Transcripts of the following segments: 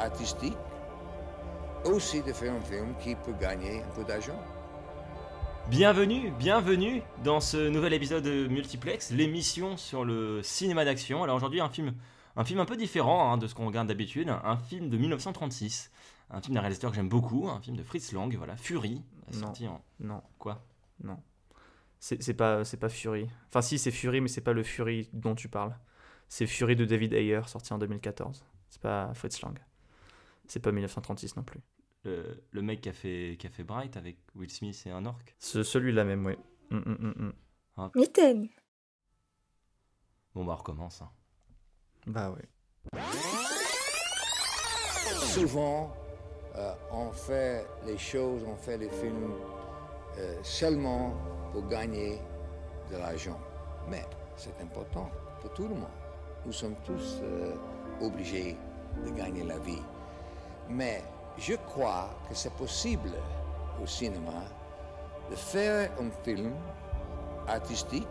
artistique, aussi de faire un film qui peut gagner un peu d'argent. Bienvenue, bienvenue dans ce nouvel épisode de Multiplex, l'émission sur le cinéma d'action. Alors aujourd'hui un film, un film un peu différent hein, de ce qu'on regarde d'habitude, un film de 1936, un film d'un réalisateur que j'aime beaucoup, un film de Fritz Lang, voilà, Fury, Non. sorti en Non, quoi? Non. C'est c'est pas, c'est pas Fury. Enfin, si, c'est Fury, mais c'est pas le Fury dont tu parles. C'est Fury de David Ayer, sorti en 2014. C'est pas Fritz Lang. C'est pas 1936 non plus. le, le mec qui a fait qui a fait Bright avec Will Smith et un orc. Ce- Celui-là même, oui. Hum, hum, hum, hum. Mitaine. Bon bah on recommence. hein. Bah ouais. Souvent, euh, on fait les choses, on fait les films euh, seulement pour gagner de l'argent. Mais c'est important pour tout le monde. Nous sommes tous euh, obligés de gagner la vie. Mais je crois que c'est possible au cinéma de faire un film artistique,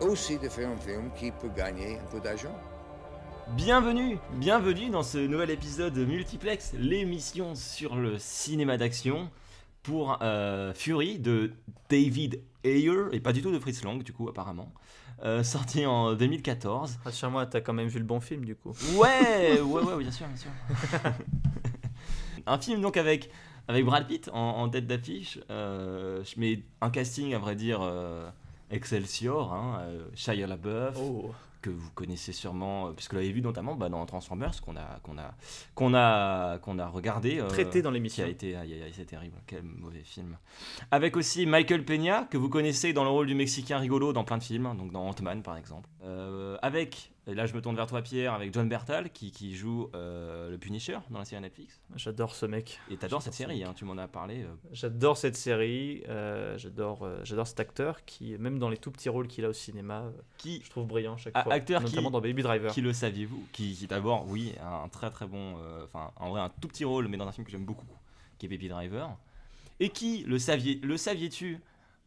aussi de faire un film qui peut gagner un peu d'argent. Bienvenue, bienvenue dans ce nouvel épisode de Multiplex, l'émission sur le cinéma d'action pour euh, Fury de David Ayer, et pas du tout de Fritz Lang du coup apparemment, euh, sorti en 2014. Rassure-moi, t'as quand même vu le bon film du coup. Ouais, ouais, ouais, bien sûr, bien sûr. un film donc avec, avec Brad Pitt en, en tête d'affiche, euh, je mets un casting à vrai dire euh, Excelsior, hein, euh, Shia LaBeouf, Oh. que vous connaissez sûrement, euh, puisque vous l'avez vu notamment bah, dans Transformers, qu'on a, qu'on a, qu'on a, qu'on a regardé. euh, Traité dans qui l'émission. a été, aïe, aïe, aïe, c'est terrible, quel mauvais film. Avec aussi Michael Peña, que vous connaissez dans le rôle du Mexicain rigolo dans plein de films, donc dans Ant-Man par exemple. Euh, avec, et là je me tourne vers toi Pierre, avec John Bertal, qui, qui joue euh, le Punisher dans la série Netflix. J'adore ce mec. Et t'adores cette ce série, hein, tu m'en as parlé. euh, J'adore cette série. euh, j'adore, j'adore cet acteur qui, même dans les tout petits rôles qu'il a au cinéma, qui, je trouve brillant chaque Ah, fois. acteur qui- notamment dans Baby Driver. Qui le saviez-vous? Qui, qui d'abord, oui, a un très très bon, enfin en vrai un tout petit rôle, mais dans un film que j'aime beaucoup, qui est Baby Driver. Et qui, le, saviez, le saviez-tu,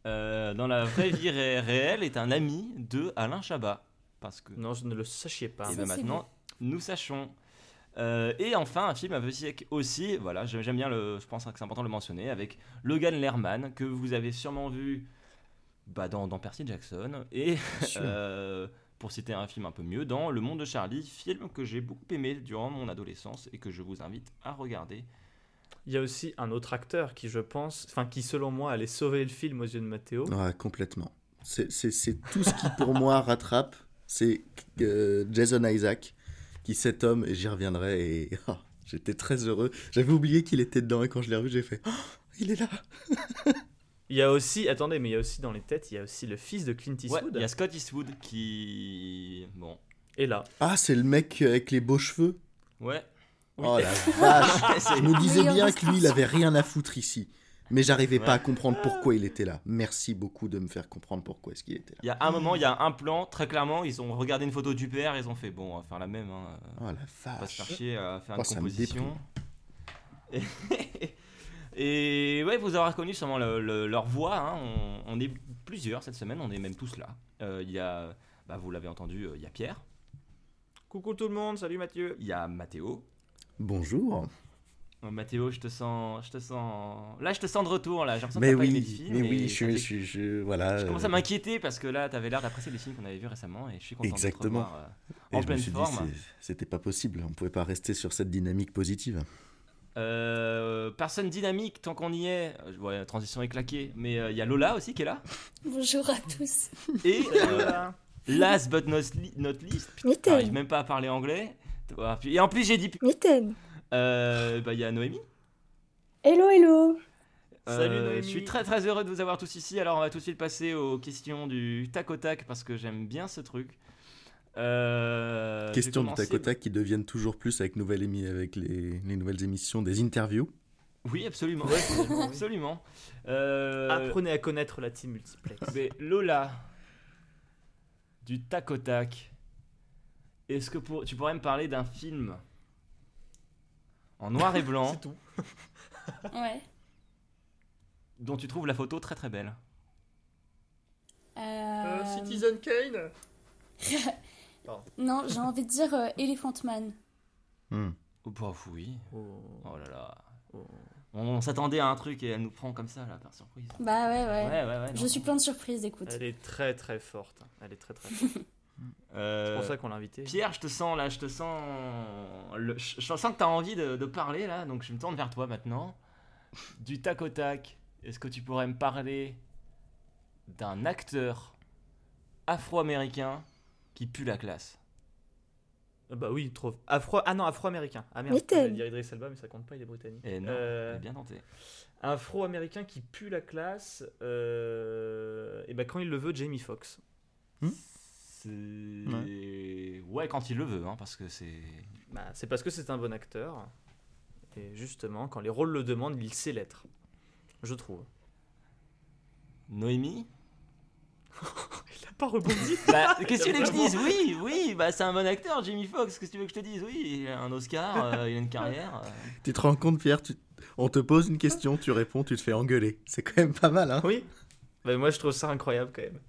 dans la vraie vie ré- réelle, est un ami de Alain Chabat. Parce que, Non, je ne le sachiez pas. et Ça, ben maintenant, nous sachons. Euh, et enfin, un film avec aussi, voilà, j'aime bien le, je pense que c'est important de le mentionner, avec Logan Lerman, que vous avez sûrement vu bah, dans, dans Percy Jackson, et euh, pour citer un film un peu mieux, dans Le Monde de Charlie, film que j'ai beaucoup aimé durant mon adolescence et que je vous invite à regarder. Il y a aussi un autre acteur qui, je pense, enfin, qui selon moi allait sauver le film aux yeux de Matteo. Ouais, complètement. C'est c'est- c'est tout ce qui, pour moi, rattrape. C'est euh, Jason Isaac, qui cet homme, et j'y reviendrai, et ah, j'étais très heureux. J'avais oublié qu'il était dedans, et quand je l'ai revu, j'ai fait Oh, il est là Il y a aussi, attendez, mais il y a aussi dans les têtes, il y a aussi le fils de Clint Ouais, Eastwood. il y a Scott Eastwood qui. Bon. Et là, Ah, c'est le mec avec les beaux cheveux Ouais. Oh la vache Je me disais bien que lui, il avait rien à foutre ici. Mais j'arrivais pas à comprendre pourquoi il était là. Merci beaucoup de me faire comprendre pourquoi est-ce qu'il était là. Il y a un moment, il y a un plan, très clairement, ils ont regardé une photo du père, ils ont fait bon, on va faire la même. Hein. Oh la On va se faire vache chier à faire Oh, une composition. Et, et ouais, vous aurez reconnu sûrement le- le- leur voix. hein. On, on est plusieurs cette semaine, on est même tous là. Euh, Il y a, bah, vous l'avez entendu, euh, il y a Pierre, coucou tout le monde, salut Mathieu. il y a Mathéo. Bonjour Euh, Mathéo, je te sens, je te sens. Là, je te sens de retour. Là, j'ai l'impression que Mais t'as pas aimé oui, le film. mais oui, je, fait- je, je- voilà. Je commence à euh, m'inquiéter parce que là, t'avais l'air d'apprécier les films qu'on avait vus récemment et je suis content Exactement. de te revoir, euh, et en je me pleine suis dit, forme. c'était pas possible. On pouvait pas rester sur cette dynamique positive. Euh, personne dynamique tant qu'on y est. Euh, Ouais, la transition est claquée. Mais euh, il y a Lola aussi qui est là. Bonjour à tous. Et euh, last but not, least, j'arrive Mitaine. même pas à parler anglais. Et en plus, j'ai dit. Mitaine. Euh, bah, il y a Noémie. Hello, hello. Salut, Euh, Noémie. Je suis très très heureux de vous avoir tous ici. Alors on va tout de suite passer aux questions du tac au tac parce que j'aime bien ce truc. Euh, Question du tac au tac qui deviennent toujours plus avec, nouvelles émi- avec les, les nouvelles émissions, des interviews. Oui, absolument. Ouais. Euh, Apprenez à connaître la team multiplex. mais Lola, du tac au tac, est-ce que pour- tu pourrais me parler d'un film en noir et blanc C'est tout. Ouais. dont tu trouves la photo très très belle Euh, Citizen Kane Non, j'ai envie de dire euh, Elephant Man. Hmm. Oh, bah, oui. Oh. Oh là là. Oh. On s'attendait à un truc et elle nous prend comme ça là par surprise. Bah ouais, ouais. Ouais, ouais, ouais. Je suis plein de surprises, écoute. Elle est très très forte. Elle est très très forte. Euh, C'est pour ça qu'on l'a invitée. Pierre, je te sens là, je te sens. le- je, sens que tu as envie de, de parler là, donc je me tourne vers toi maintenant. Du tac au tac, est-ce que tu pourrais me parler d'un acteur afro-américain qui pue la classe? Ah Bah oui, trop. Afro. Ah non, afro-américain. Ah merde, j'allais dire Idriss Elba, mais ça compte pas, il est britannique. Et non, Euh, bien tenté. Afro-américain qui pue la classe. euh, Et bah quand il le veut, Jamie Foxx. C'est. Ouais. quand il le veut, hein, parce que c'est. Bah, c'est parce que c'est un bon acteur. Et justement, quand les rôles le demandent, il sait l'être. Je trouve. Noémie Il a pas rebondi. Bah, qu'est-ce que tu veux que je dise Oui, oui, bah c'est un bon acteur, Jamie Foxx. Qu'est-ce que tu veux que je te dise? Oui, il a un Oscar, euh, il a une carrière. euh. Tu te rends compte, Pierre tu- On te pose une question, tu réponds, tu te fais engueuler. C'est quand même pas mal, hein oui. Bah, moi, je trouve ça incroyable quand même.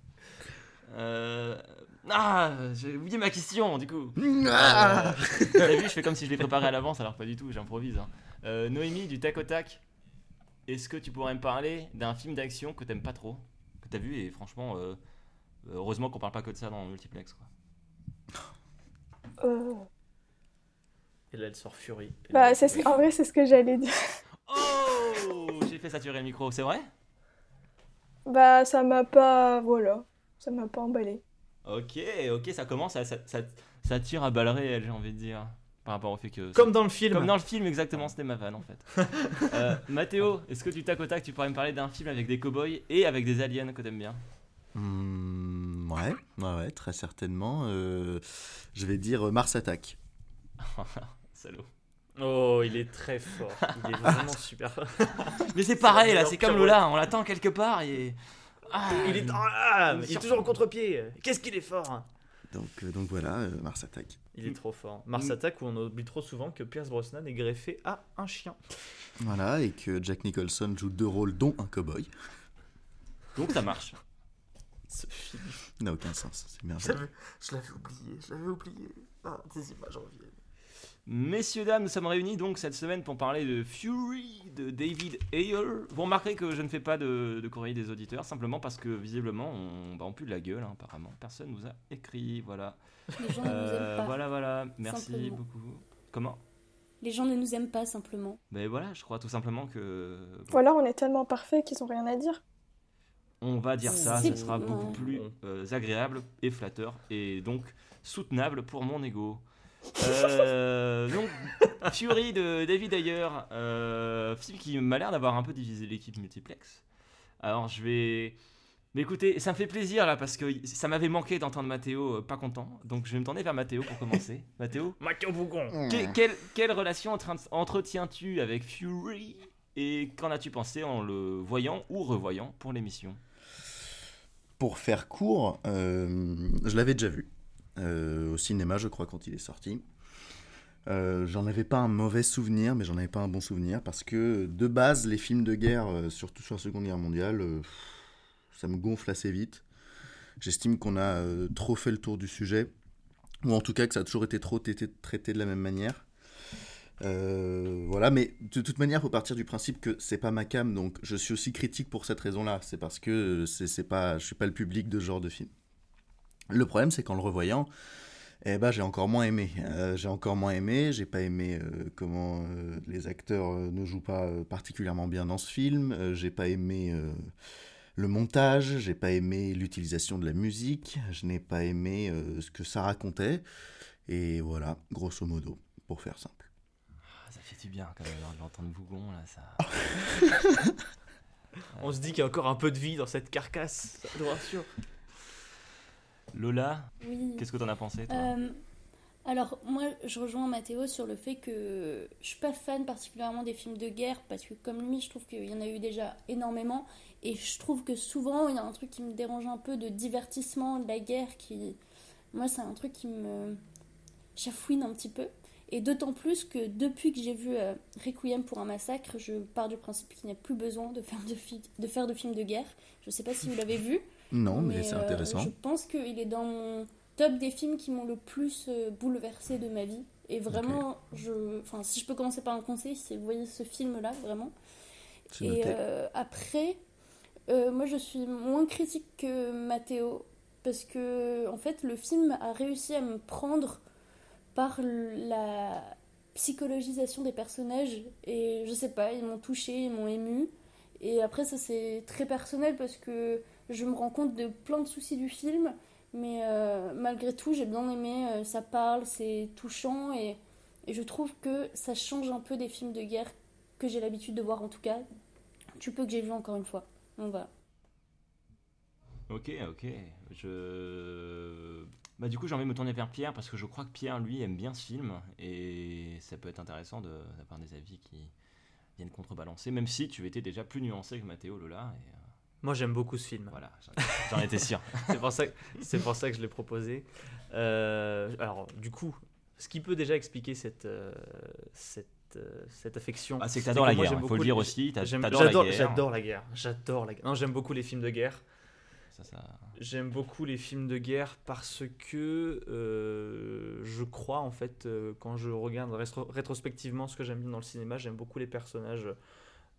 Euh, Ah, j'ai oublié ma question du coup. Ah Euh, T'as vu, je fais comme si je l'ai préparé à l'avance, alors pas du tout, j'improvise. hein. Euh, Noémie, du tac au tac, est-ce que tu pourrais me parler d'un film d'action que t'aimes pas trop Que t'as vu et franchement, euh, heureusement qu'on parle pas que de ça dans le multiplex quoi. Euh, Et là, elle sort Fury. Bah, là, c'est ce- en vrai, c'est ce que j'allais dire. Oh J'ai fait saturer le micro, c'est vrai? Bah, ça m'a pas. Voilà. Ça m'a pas emballé. Ok, ok, ça commence, à, ça, ça, ça tire à balles réelles, j'ai envie de dire. Par rapport au fait que. Comme dans le film. Comme dans le film, exactement, c'était ma vanne en fait. Euh, Mathéo, est-ce que du tac au tac, tu pourrais me parler d'un film avec des cowboys et avec des aliens que t'aimes bien? Hmm, ouais, ouais, ouais, très certainement. Euh, je vais dire euh, Mars Attack. Salaud. Oh, il est très fort. Il est vraiment super. Mais c'est pareil là, c'est comme. Lola, on l'attend quelque part et. Ah, Il est, ah, il est toujours au contre-pied. Qu'est-ce qu'il est fort. hein. Donc, euh, donc voilà, euh, Mars Attack. Il est trop fort. Mars Mm. Attack où on oublie trop souvent que Pierce Brosnan est greffé à un chien. Voilà, et que Jack Nicholson joue deux rôles, dont un cowboy. Donc ça marche. Ce film. Ça n'a aucun sens, c'est Je merveilleux. l'avais, je l'avais oublié, je l'avais oublié. Ah, ces images reviennent. Messieurs, dames, nous sommes réunis donc cette semaine pour parler de Fury de David Ayer. Vous remarquerez que je ne fais pas de, de courrier des auditeurs, simplement parce que visiblement on, bah, on pue de la gueule, hein, apparemment. Personne nous a écrit, voilà. Les gens ne nous Euh, aiment pas. voilà, voilà, merci Simplement. beaucoup. Comment? Les gens ne nous aiment pas simplement. Ben voilà, je crois tout simplement que. Ou alors, on est tellement parfait qu'ils ont rien à dire. On va dire ça, ça sera beaucoup plus euh, agréable et flatteur et donc soutenable pour mon ego. Euh, donc, Fury de David Ayer, euh, film qui m'a l'air d'avoir un peu divisé l'équipe multiplex. Alors je vais. Mais écoutez, ça me fait plaisir là parce que ça m'avait manqué d'entendre Mathéo euh, pas content. Donc je vais me tourner vers Mathéo pour commencer. Mathéo, Mathieu Bougon. que- quelle, quelle relation entre- entretiens-tu avec Fury et qu'en as-tu pensé en le voyant ou revoyant pour l'émission? Pour faire court, euh, je l'avais déjà vu. Euh, au cinéma, je crois, quand il est sorti. Euh, j'en avais pas un mauvais souvenir, mais j'en avais pas un bon souvenir parce que de base, les films de guerre, euh, surtout sur la Seconde Guerre mondiale, ça me gonfle assez vite. J'estime qu'on a trop fait le tour du sujet, ou en tout cas que ça a toujours été trop traité, de la même manière. Voilà, mais de toute manière, il faut partir du principe que c'est pas ma cam, donc je suis aussi critique pour cette raison-là. C'est parce que c'est pas, je suis pas le public de ce genre de film. Le problème, c'est qu'en le revoyant, eh ben, j'ai encore moins aimé. Euh, j'ai encore moins aimé. J'ai pas aimé euh, comment euh, les acteurs euh, ne jouent pas euh, particulièrement bien dans ce film. Euh, j'ai pas aimé euh, le montage. J'ai pas aimé l'utilisation de la musique. Je n'ai pas aimé euh, ce que ça racontait. Et voilà, grosso modo, pour faire simple. Ah, Ça fait du bien quand même alors, de l'entendre Bougon là, ça. On se dit qu'il y a encore un peu de vie dans cette carcasse, ça nous rassure. Lola, Oui. qu'est-ce que t'en as pensé toi Euh, alors, moi, je rejoins Mathéo sur le fait que je suis pas fan particulièrement des films de guerre parce que, comme lui, je trouve qu'il y en a eu déjà énormément. Et je trouve que souvent, il y a un truc qui me dérange un peu de divertissement de la guerre qui. Moi, c'est un truc qui me chafouine un petit peu. Et d'autant plus que depuis que j'ai vu euh, Requiem pour un massacre, je pars du principe qu'il n'y a plus besoin de faire de, fi- de faire de films de guerre. Je sais pas si vous l'avez vu. Non, mais, c'est euh, intéressant. Je pense qu'il est dans mon top des films qui m'ont le plus euh, bouleversé de ma vie. Et vraiment, je, enfin, si je peux commencer par un conseil, c'est vous voyez ce film-là, vraiment. Et euh, après, euh, moi je suis moins critique que Mathéo parce que en fait le film a réussi à me prendre par la psychologisation des personnages et je sais pas, ils m'ont touché, ils m'ont ému. Et après ça c'est très personnel parce que je me rends compte de plein de soucis du film, mais euh, malgré tout j'ai bien aimé, euh, ça parle, c'est touchant et, je trouve que ça change un peu des films de guerre que j'ai l'habitude de voir en tout cas. Tu peux que j'ai vu encore une fois. Donc voilà. Ok, ok. Je. Bah, du coup, j'ai envie de me tourner vers Pierre parce que je crois que Pierre, lui, aime bien ce film et ça peut être intéressant d'avoir des avis qui viennent contrebalancer, même si tu étais déjà plus nuancé que Mathéo Lola. Euh, Moi, j'aime beaucoup ce film. voilà, j'en- étais sûr. c'est pour pour ça que je l'ai proposé. Euh, alors, du coup, ce qui peut déjà expliquer cette, euh, cette, euh, cette affection. Ah, c'est que t'adores la moi, guerre, il faut le dire les- aussi. la J'adore guerre. j'adore la guerre. J'adore la guerre. Non, j'aime beaucoup les films de guerre. Ça, ça- J'aime beaucoup les films de guerre parce que je crois, en fait, quand je regarde rétro- rétrospectivement ce que j'aime bien dans le cinéma, j'aime beaucoup les personnages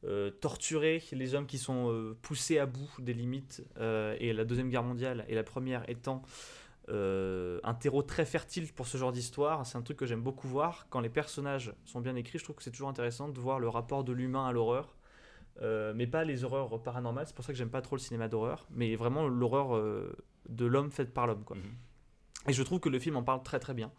euh, torturés, les hommes qui sont euh, poussés à bout des limites. euh, et la Deuxième Guerre mondiale et la Première étant un terreau très fertile pour ce genre d'histoire. C'est un truc que j'aime beaucoup voir. Quand les personnages sont bien écrits, je trouve que c'est toujours intéressant de voir le rapport de l'humain à l'horreur. Mais pas les horreurs paranormales, c'est pour ça que j'aime pas trop le cinéma d'horreur, mais vraiment l'horreur de l'homme faite par l'homme. quoi. Mhm. Et je trouve que le film en parle très très bien.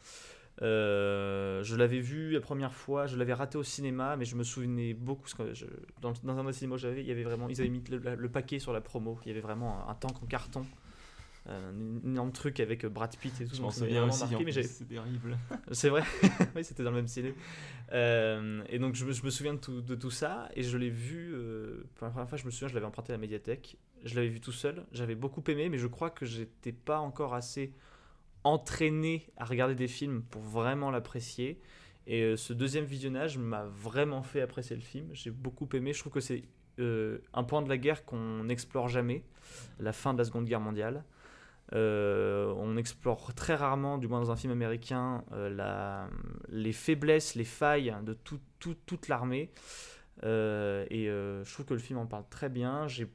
Euh, je l'avais vu la première fois, je l'avais raté au cinéma, mais je me souvenais beaucoup. Parce que je- dans, dans un des cinémas que j'avais, il y avait vraiment, ils avaient mis le, le paquet sur la promo. Il y avait vraiment un, un tank en carton, un énorme truc avec Brad Pitt et tout. Je m'en souviens vraiment aussi. marqué, en mais plus, j'avais- C'est terrible. c'est vrai, oui, c'était dans le même ciné. Euh, et donc je me, je me souviens de tout, de tout ça, et je l'ai vu, euh, pour la première fois, je me souviens, je l'avais emprunté à la médiathèque, je l'avais vu tout seul, j'avais beaucoup aimé, mais je crois que j'étais pas encore assez entraîné à regarder des films pour vraiment l'apprécier. Et euh, ce deuxième visionnage m'a vraiment fait apprécier le film, j'ai beaucoup aimé, je trouve que c'est euh, un point de la guerre qu'on n'explore jamais, la fin de la Seconde Guerre mondiale. Euh, on explore très rarement, du moins dans un film américain, la- les faiblesses, les failles de tout- tout- toute l'armée. Et je trouve que le film en parle très bien. J'ai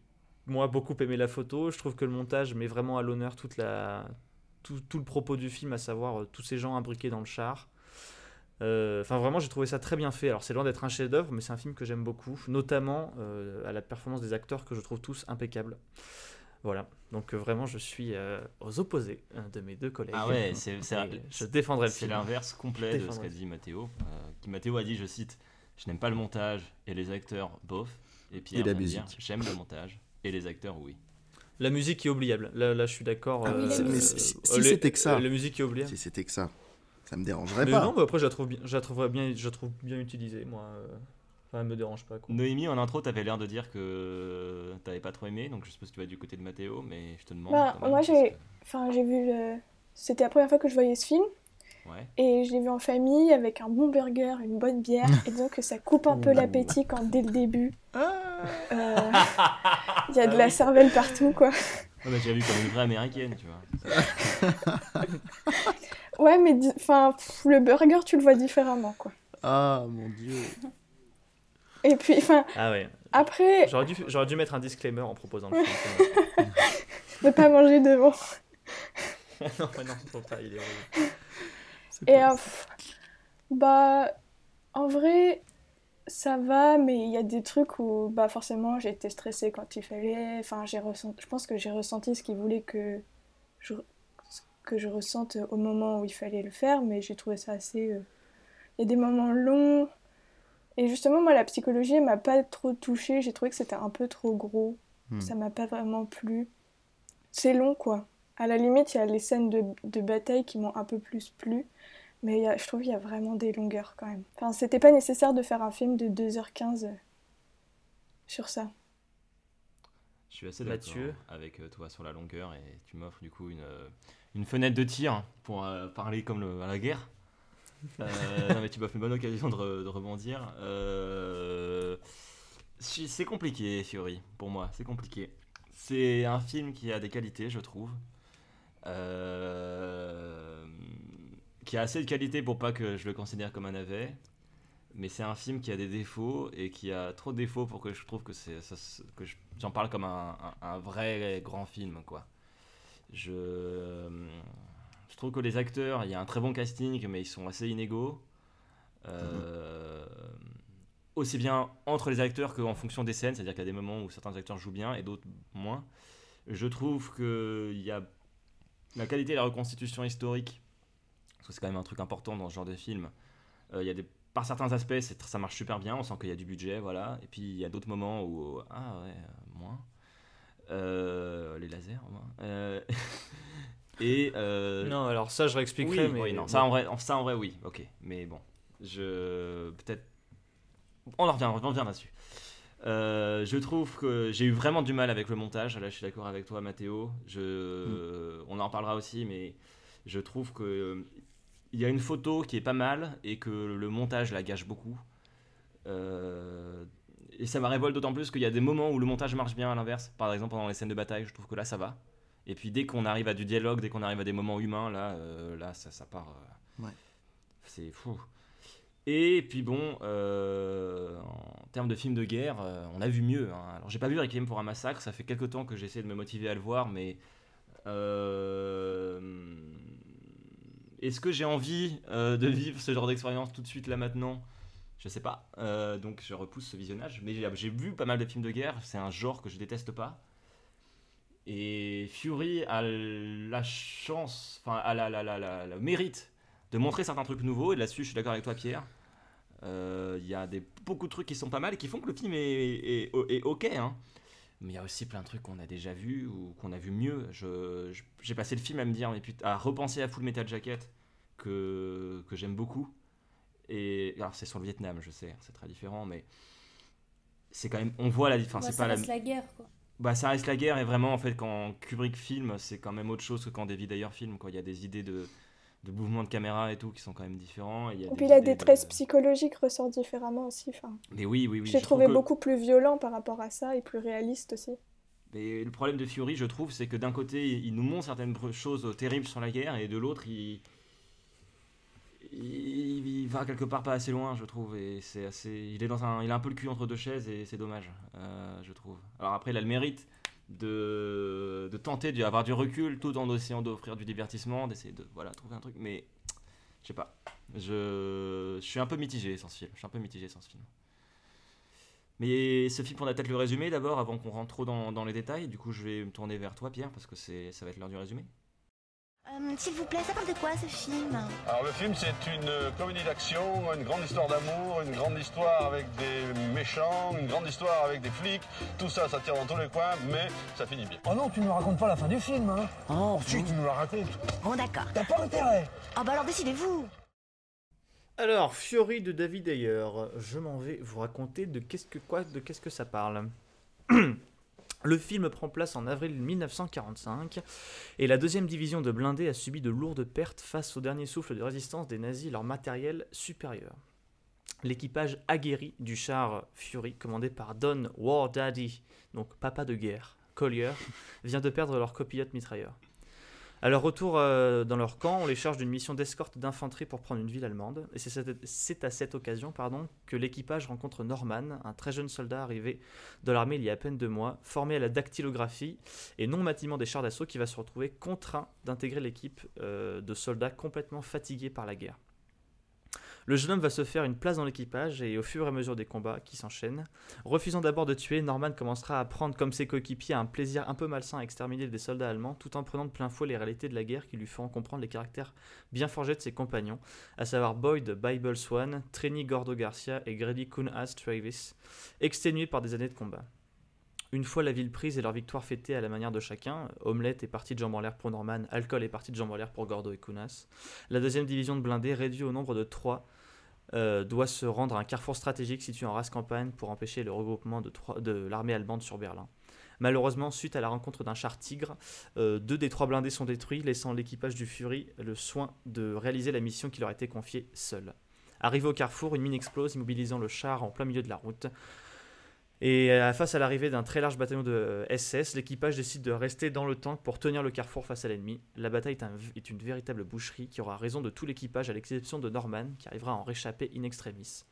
moi beaucoup aimé la photo. Je trouve que le montage met vraiment à l'honneur toute la, tout, tout le propos du film, à savoir euh, tous ces gens imbriqués dans le char. Euh, Enfin, vraiment, j'ai trouvé ça très bien fait. Alors, c'est loin d'être un chef-d'œuvre, mais c'est un film que j'aime beaucoup, notamment euh, à la performance des acteurs que je trouve tous impeccables. Voilà. Donc, euh, vraiment, je suis euh, aux opposés euh, de mes deux collègues. Ah ouais, c'est je défendrai le c'est l'inverse complet de ce qu'a dit Mathéo. Euh, qui Mathéo a dit, je cite, je n'aime pas le montage et les acteurs, bof. Et Pierre j'aime le montage et les acteurs, oui. La musique est oubliable. Là, là je suis d'accord. Ah euh. Mais si- euh, si c'était que ça. La musique est oubliable. Si c'était que ça, ça me dérangerait Mais pas. non, mais après, je la trouve bien, je la trouverais bien, je la trouve bien utilisée, moi. euh. Enfin, elle me dérange pas, quoi. Noémie, en intro, t'avais l'air de dire que t'avais pas trop aimé, donc je suppose que tu vas du côté de Mathéo, mais je te demande. Bah, moi, j'ai- que- Enfin, j'ai vu le... C'était la première fois que je voyais ce film. Ouais. Et je l'ai vu en famille avec un bon burger, une bonne bière. et donc ça coupe un peu l'appétit quand dès le début. Ah. euh, Il y a de la cervelle partout, quoi. Ouais, bah, tu vu comme une vraie américaine, tu vois. Ouais, mais enfin, le burger, tu le vois différemment, quoi. Ah mon dieu. Et puis, enfin, Ah ouais. après, J'aurais dû, j'aurais dû mettre un disclaimer en proposant le film. ne pas manger devant. non, mais non, faut pas, il est horrible. Et euh, pff, bah, en vrai, ça va, mais il y a des trucs où, bah, forcément, j'ai été stressée quand il fallait. Enfin, j'ai ressenti, je pense que j'ai ressenti ce qu'il voulait que je, que je ressente au moment où il fallait le faire, mais j'ai trouvé ça assez. euh, Il y a des moments longs. Et justement, moi, la psychologie, elle m'a pas trop touchée. J'ai trouvé que c'était un peu trop gros. Hmm. Ça m'a pas vraiment plu. C'est long, quoi. À la limite, il y a les scènes de, de bataille qui m'ont un peu plus plu. Mais il y a- je trouve qu'il y a vraiment des longueurs quand même. Enfin, c'était pas nécessaire de faire un film de 2h15 sur ça. Je suis assez d'accord avec euh, toi sur la longueur et tu m'offres du coup une, euh, une fenêtre de tir pour euh, parler comme le- à la guerre. Euh, non mais tu m'offres une bonne occasion de, de rebondir. Euh, c'est compliqué Fiori pour moi, c'est compliqué. C'est un film qui a des qualités je trouve. Euh, qui a assez de qualités pour pas que je le considère comme un navet. Mais c'est un film qui a des défauts et qui a trop de défauts pour que je trouve que c'est que je- j'en parle comme un, vrai grand film quoi. Je trouve que les acteurs, il y a un très bon casting mais ils sont assez inégaux. Euh, Aussi bien entre les acteurs qu'en fonction des scènes, c'est-à-dire qu'il y a des moments où certains acteurs jouent bien et d'autres moins. Je trouve que y a la qualité de la reconstitution historique, parce que c'est quand même un truc important dans ce genre de film. Euh, Il y a des par certains aspects, ça marche super bien, on sent qu'il y a du budget, voilà. Et puis il y a d'autres moments où, ah ouais, euh, moins. Euh, les lasers, au moins. Euh, et. euh, Non, alors ça, je réexpliquerai, oui, mais. oui, non, ça en, vrai, ça en vrai, oui, ok. Mais bon, je. Peut-être. On en revient, on revient là-dessus. Je trouve que j'ai eu vraiment du mal avec le montage. Là, je suis d'accord avec toi, Mathéo. Je... On en parlera aussi, mais je trouve que il y a une photo qui est pas mal et que le montage la gâche beaucoup. Euh, Et ça me révolte d'autant plus qu'il y a des moments où le montage marche bien à l'inverse. Par exemple, pendant les scènes de bataille, je trouve que là, ça va. Et puis dès qu'on arrive à du dialogue, dès qu'on arrive à des moments humains, là, euh, là ça, ça part. euh, Ouais. C'est fou. Et puis bon, euh, en termes de film de guerre, on a vu mieux. hein. Alors j'ai pas vu Requiem pour un massacre, ça fait quelques temps que j'essaie de me motiver à le voir, mais est-ce que j'ai envie euh, de vivre ce genre d'expérience tout de suite là maintenant? Je sais pas. Euh, donc je repousse ce visionnage. Mais j'ai- vu pas mal de films de guerre, c'est un genre que je déteste pas. Et Fury a la chance, enfin, a la, la, la, la- le mérite de montrer certains trucs nouveaux. Et là-dessus, je suis d'accord avec toi, Pierre. Euh, Il y a des, beaucoup de trucs qui sont pas mal et qui font que le film est, est, est ok. hein. Mais il y a aussi plein de trucs qu'on a déjà vus ou qu'on a vu mieux. Je- je- J'ai passé le film à me dire, mais putain, à repenser à Full Metal Jacket, que, que j'aime beaucoup. Et alors, c'est sur le Vietnam, je sais, c'est très différent, mais c'est quand même. On voit la différence. Bah, ça pas la, reste la guerre, quoi. bah, ça reste la guerre et vraiment en fait quand Kubrick filme c'est quand même autre chose que quand David Ayer filme quoi. Il y a des idées de, de mouvement de caméra et tout qui sont quand même différents. Et, il y a Et des puis la détresse de- psychologique ressort différemment aussi. Enfin, Mais oui oui oui. J'ai trouvé que- beaucoup plus violent par rapport à ça et plus réaliste aussi. Mais le problème de Fury je trouve c'est que d'un côté il nous montre certaines choses terribles sur la guerre et de l'autre il... il il va quelque part pas assez loin je trouve et c'est assez il est dans un il a un peu le cul entre deux chaises et c'est dommage euh, je trouve. Alors après il a le mérite de, de tenter d'avoir du recul tout en essayant d'offrir du divertissement, d'essayer de voilà, trouver un truc. Mais je sais pas. Je, je suis un peu mitigé sans ce film. Je suis un peu mitigé sans. Mais ce film, on a peut-être le résumé d'abord avant qu'on rentre trop dans, dans les détails. Du coup, je vais me tourner vers toi, Pierre, parce que ça va être l'heure du résumé. Euh, S'il vous plaît, ça parle de quoi ce film Alors le film c'est une euh, comédie d'action, une grande histoire d'amour, une grande histoire avec des méchants, une grande histoire avec des flics. Tout ça, ça tire dans tous les coins, mais ça finit bien. Oh non, tu ne nous racontes pas la fin du film, hein Oh, si tu nous la racontes. Bon, d'accord. T'as pas intérêt Oh, bah alors décidez-vous Alors, Fury de David Ayer, je m'en vais vous raconter de qu'est-ce que quoi, de qu'est-ce que ça parle. Le film prend place en avril 1945 et la deuxième division de blindés a subi de lourdes pertes face au dernier souffle de résistance des nazis leur matériel supérieur. L'équipage aguerri du char Fury, commandé par Don War Daddy, donc papa de guerre, Collier, vient de perdre leur copilote mitrailleur. À leur retour euh, dans leur camp, on les charge d'une mission d'escorte d'infanterie pour prendre une ville allemande. Et c'est à cette occasion que l'équipage rencontre Norman, un très jeune soldat arrivé de l'armée il y a à peine deux mois, formé à la dactylographie et non bâtiment des chars d'assaut, qui va se retrouver contraint d'intégrer l'équipe euh, de soldats complètement fatigués par la guerre. Le jeune homme va se faire une place dans l'équipage et au fur et à mesure des combats qui s'enchaînent, refusant d'abord de tuer, Norman commencera à prendre comme ses coéquipiers un plaisir un peu malsain à exterminer des soldats allemands tout en prenant de plein fouet les réalités de la guerre qui lui feront comprendre les caractères bien forgés de ses compagnons, à savoir Boyd Bible Swan, Trini Gordo Garcia et Grady Kuhn Travis, exténués par des années de combat. Une fois la ville prise et leur victoire fêtée à la manière de chacun, Omelette est parti de jambes en l'air pour Norman, Alcool est parti de jambes en l'air pour Gordo et Kunas. La deuxième division de blindés, réduite au nombre de trois, euh, doit se rendre à un carrefour stratégique situé en race campagne pour empêcher le regroupement de, l'armée allemande sur Berlin. Malheureusement, suite à la rencontre d'un char Tigre, euh, deux des trois blindés sont détruits, laissant l'équipage du Fury le soin de réaliser la mission qui leur été confiée seul. Arrivé au carrefour, une mine explose, immobilisant le char en plein milieu de la route. Et euh, face à l'arrivée d'un très large bataillon de euh, SS, l'équipage décide de rester dans le tank pour tenir le carrefour face à l'ennemi. La bataille est, un- est une véritable boucherie qui aura raison de tout l'équipage à l'exception de Norman, qui arrivera à en réchapper in extremis.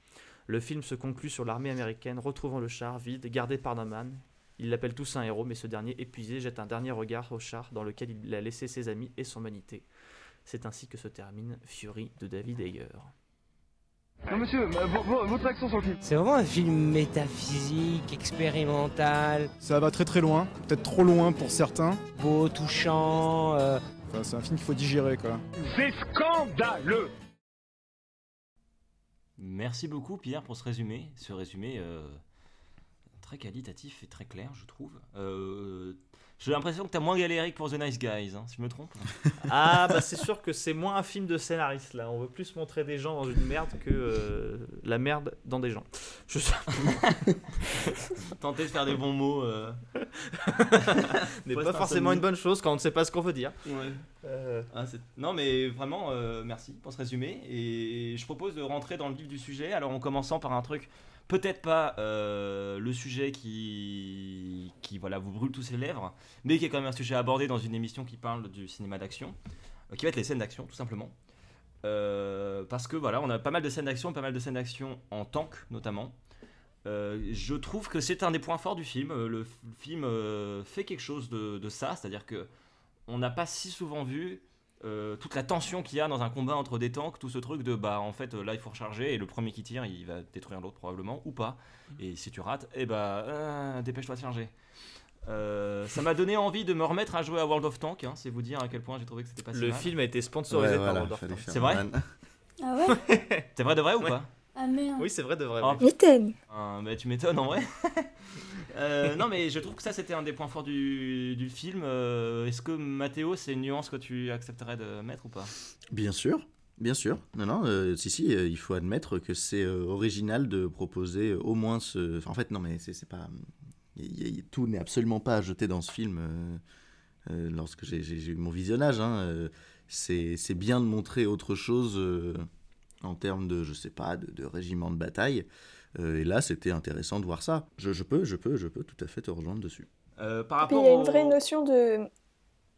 Le film se conclut sur l'armée américaine retrouvant le char vide, gardé par Norman. Il l'appelle tous un héros, mais ce dernier, épuisé, jette un dernier regard au char dans lequel il a laissé ses amis et son humanité. C'est ainsi que se termine Fury de David Ayer. Non, monsieur, euh, vo- vo- votre action sur le film. C'est vraiment un film métaphysique, expérimental, Ça va très très loin, peut-être trop loin pour certains. beau, touchant. euh, Enfin, c'est un film qu'il faut digérer quoi. C'est scandaleux Merci beaucoup Pierre pour ce résumé. Ce résumé euh, très qualitatif et très clair, je trouve. Euh, J'ai l'impression que tu as moins galéré que pour The Nice Guys, hein, si je me trompe. Ah bah c'est sûr que c'est moins un film de scénariste là. On veut plus montrer des gens dans une merde que euh, la merde dans des gens. Je sais. Tenter de faire des bons mots. euh. n'est pas forcément une bonne chose quand on ne sait pas ce qu'on veut dire. Ouais. Euh, Ah, non, mais vraiment, euh, merci pour ce résumé. Et je propose de rentrer dans le vif du sujet. Alors, en commençant par un truc, peut-être pas euh, le sujet qui, qui voilà, vous brûle tous les lèvres, mais qui est quand même un sujet abordé dans une émission qui parle du cinéma d'action, qui va être les scènes d'action, tout simplement. Parce que voilà, on a pas mal de scènes d'action, pas mal de scènes d'action en tank notamment. Je trouve que c'est un des points forts du film. Le, film fait quelque chose de ça, c'est-à-dire que on n'a pas si souvent vu euh, toute la tension qu'il y a dans un combat entre des tanks, tout ce truc de bah en fait là il faut recharger et le premier qui tire il va détruire l'autre probablement ou pas. Et si tu rates, et bah euh, dépêche-toi de charger. Euh, ça m'a donné envie de me remettre à jouer à World of Tank, hein, c'est vous dire à quel point j'ai trouvé que c'était pas si le mal. film a été sponsorisé Ouais, par voilà, World of Tanks. C'est vrai. Ah ouais C'est vrai de vrai ou Ouais. pas? Ah merde. Oui c'est vrai de vrai. Oh, oui. Ah, tu m'étonnes en vrai. Euh, non, mais je trouve que ça c'était un des points forts du, film. Euh, Est-ce que Mathéo, c'est une nuance que tu accepterais de mettre ou pas? Bien sûr, bien sûr. Non, non, euh, si, si, il faut admettre que c'est original de proposer au moins ce. en fait, non, mais c'est pas. tout n'est absolument pas à jeter dans ce film lorsque j'ai eu mon visionnage. hein, c'est bien de montrer autre chose en termes de, je sais pas, de régiment de bataille. Euh, et là, c'était intéressant de voir ça. Je, je peux, je peux, je peux tout à fait te rejoindre dessus. Euh, Par Puis rapport il y a une au- vraie notion de,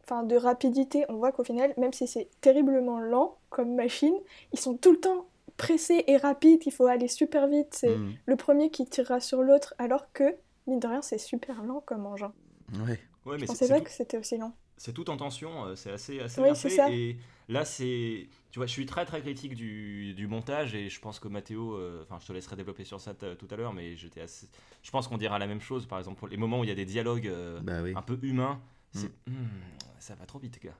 enfin, de rapidité. On voit qu'au final, même si c'est terriblement lent comme machine, ils sont tout le temps pressés et rapides. Il faut aller super vite. C'est Mm. le premier qui tirera sur l'autre, alors que, mine de rien, c'est super lent comme engin. Ouais. Ouais, mais Je c'est- pensais c'est pas tout- que c'était aussi lent. C'est tout en tension, euh, c'est assez, assez Oui, bien c'est fait. ça. Et là, c'est. Tu vois, je suis très très critique du, du montage et je pense que Mathéo. euh, Enfin, je te laisserai développer sur ça tout à l'heure, mais j'étais assez. Je pense qu'on dira la même chose, par exemple, pour les moments où il y a des dialogues euh, Bah oui. un peu humains. C'est. Hmm, ça va trop vite, gars.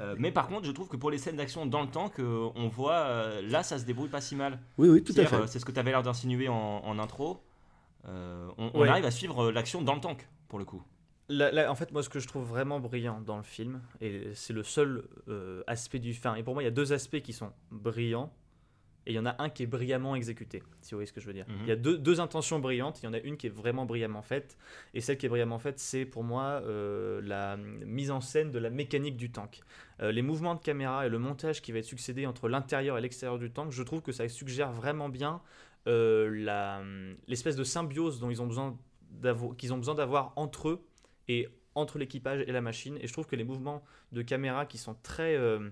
Euh, mais par contre, je trouve que pour les scènes d'action dans le temps, que on voit euh, là, ça se débrouille pas si mal. Oui, oui, tout à fait. euh, C'est ce que tu avais l'air d'insinuer en, en intro. Euh, on, on Ouais. arrive à suivre euh, l'action dans le tank, pour le coup. La- en fait, moi, ce que je trouve vraiment brillant dans le film, et c'est le seul euh, aspect du film, et pour moi, il y a deux aspects qui sont brillants, et il y en a un qui est brillamment exécuté, si vous voyez ce que je veux dire. Mhm. Il y a deux, deux intentions brillantes, il y en a une qui est vraiment brillamment faite, et celle qui est brillamment faite, c'est pour moi euh, la mise en scène de la mécanique du tank. Euh, les mouvements de caméra et le montage qui va être succédé entre l'intérieur et l'extérieur du tank, je trouve que ça suggère vraiment bien euh, la- l'espèce de symbiose dont ils ont besoin d'avo- qu'ils ont besoin d'avoir entre eux et entre l'équipage et la machine. Et je trouve que les mouvements de caméra qui sont très euh,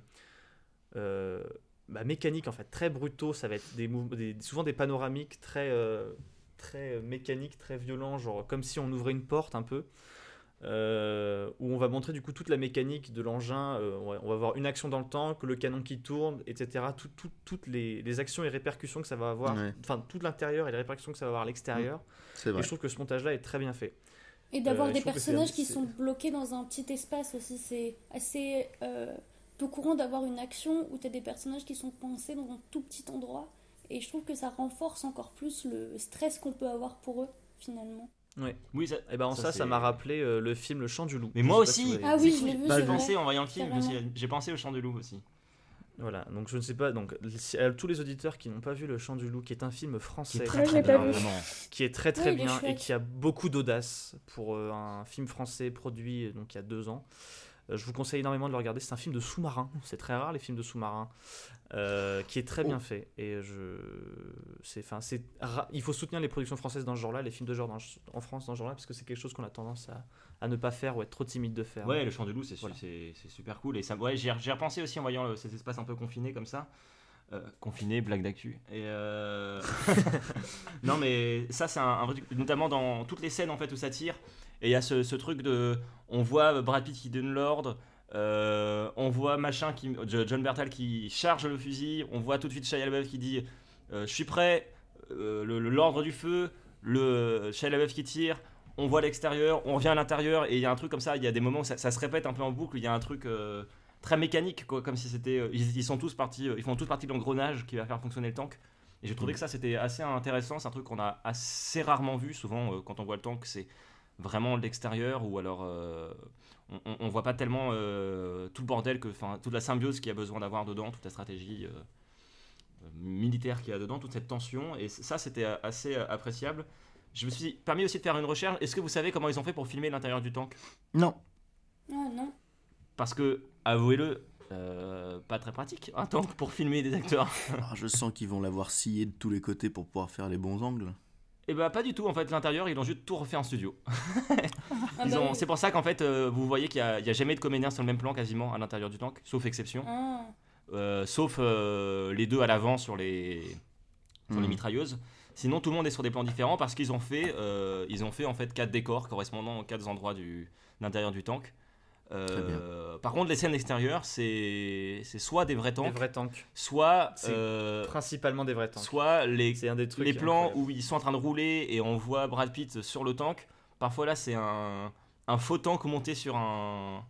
euh, bah, mécaniques, en fait, très brutaux, ça va être des, des- souvent des panoramiques très, euh, très mécaniques, très violents, genre comme si on ouvrait une porte un peu. où on va montrer du coup toute la mécanique de l'engin, on, va, on va voir une action dans le tank, le canon qui tourne, etc. Tout- tout- toutes les, les actions et répercussions que ça va avoir, Ouais. enfin tout l'intérieur et les répercussions que ça va avoir à l'extérieur. Et je trouve que ce montage-là est très bien fait. Et d'avoir Euh, des personnages qui sont bloqués dans un petit espace aussi, c'est assez euh, peu courant d'avoir une action où tu as des personnages qui sont coincés dans un tout petit endroit. Et je trouve que ça renforce encore plus le stress qu'on peut avoir pour eux, finalement. Ouais. Oui, ça, Et ben en ça, ça m'a rappelé euh, le film Le Chant du Loup. Mais Je moi si aussi avez Ah oui, C'est je fou, l'ai vu, J'ai pensé en voyant le film, j'ai pensé au chant du loup aussi. Voilà, donc je ne sais pas, donc à tous les auditeurs qui n'ont pas vu Le Chant du Loup, qui est un film français, Qui est très très bien, qui est très très et qui a beaucoup d'audace pour euh, un film français produit euh, donc il y a deux ans. Euh, je vous conseille énormément de le regarder. C'est un film de sous-marin. C'est très rare les films de sous-marin, euh, qui est très Oh. bien fait. Et je, c'est, enfin, c'est, ra- il faut soutenir les productions françaises dans ce genre-là, les films de genre dans- en France dans ce genre-là, parce que c'est quelque chose qu'on a tendance à, à ne pas faire ou être trop timide de faire. Ouais, le chant du loup, c'est Voilà. c'est- c'est super cool. Et ça, ouais, j'y ai, j'y ai repensé aussi en voyant euh, ces espaces un peu confinés comme ça. Euh, confinés, blague d'actu. Et euh, non, mais ça, c'est un, un notamment dans toutes les scènes en fait où ça tire. Et il y a ce, ce truc de. On voit Brad Pitt qui donne l'ordre. euh, on voit machin qui, John Bertal qui charge le fusil. On voit tout de suite Shia LaBeouf qui dit euh, Je suis prêt. euh, L'ordre du feu. Le Shia LaBeouf qui tire on voit l'extérieur, on revient à l'intérieur, et il y a un truc comme ça, il y a des moments où ça, ça se répète un peu en boucle, il y a un truc très mécanique, quoi, comme si c'était. euh, ils, ils sont tous partis, euh, ils font tous partie de l'engrenage qui va faire fonctionner le tank. Et j'ai trouvé que ça c'était assez intéressant, c'est un truc qu'on a assez rarement vu, souvent euh, quand on voit le tank, c'est vraiment l'extérieur, ou alors euh, on, on- voit pas tellement euh, tout le bordel, que, enfin toute la symbiose qu'il y a besoin d'avoir dedans, toute la stratégie. euh, militaire qu'il y a dedans, toute cette tension, et ça c'était assez appréciable. Je me suis permis aussi de faire une recherche. Est-ce que vous savez comment ils ont fait pour filmer l'intérieur du tank? Non. Ah non. Parce que, avouez-le, euh, pas très pratique, un tank pour filmer des acteurs. Ah, je sens qu'ils vont l'avoir scié de tous les côtés pour pouvoir faire les bons angles. Et bah pas du tout, en fait, l'intérieur, ils ont juste tout refait en studio. Ah Ils bah ont-. C'est pour ça qu'en fait, euh, vous voyez qu'il n'y a, il y a jamais de comédiens sur le même plan quasiment à l'intérieur du tank, sauf exception. Ah. Euh, sauf euh, les deux à l'avant sur les sur les Mhm. mitrailleuses. Sinon, tout le monde est sur des plans différents parce qu'ils ont fait, euh, ils ont fait en fait quatre décors correspondant aux quatre endroits du d'intérieur du tank. Euh, par contre, les scènes extérieures, c'est c'est soit des vrais Des tanks, vrais tanks. soit euh, Principalement des vrais tanks. soit les C'est un des trucs. les plans où ils sont en train de rouler et on voit Brad Pitt sur le tank. Parfois là, c'est un, un faux tank monté sur un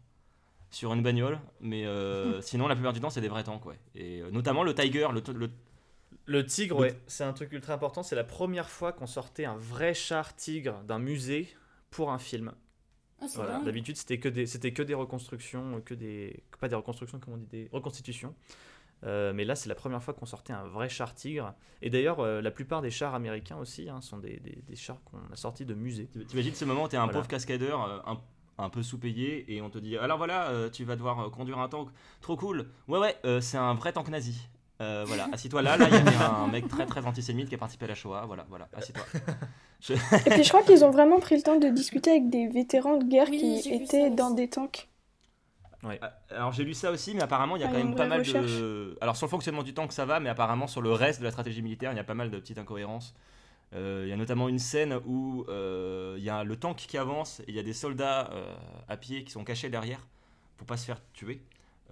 sur une bagnole, mais euh, sinon la plupart du temps c'est des vrais tanks, ouais. Et euh, notamment le Tiger, le, le- Le tigre, Le- ouais, c'est un truc ultra important. C'est la première fois qu'on sortait un vrai char tigre d'un musée pour un film. Ah, Voilà. D'habitude, c'était que des, c'était que des reconstructions, que des, pas des reconstructions, comme on dit, des reconstitutions. Euh, mais là, c'est la première fois qu'on sortait un vrai char tigre. Et d'ailleurs, euh, la plupart des chars américains aussi hein, sont des, des, des chars qu'on a sortis de musées. T'imagines ce moment où t'es un Voilà. pauvre cascadeur, euh, un, un peu sous-payé, et on te dit alors voilà, euh, tu vas devoir euh, conduire un tank, trop cool. Ouais ouais, euh, c'est un vrai tank nazi. Euh, voilà, assis-toi là, là il y avait un mec très très antisémite qui a participé à la Shoah, voilà, voilà, assis-toi. Je- Et puis je crois qu'ils ont vraiment pris le temps de discuter avec des vétérans de guerre Oui, qui étaient dans des tanks. Ah, Alors j'ai lu ça aussi, mais apparemment il y a Ah, quand même pas mal de. Alors sur le fonctionnement du tank ça va, mais apparemment sur le reste de la stratégie militaire il y a pas mal de petites incohérences. Euh, Il y a notamment une scène où euh, il y a le tank qui avance et il y a des soldats euh, à pied qui sont cachés derrière pour pas se faire tuer.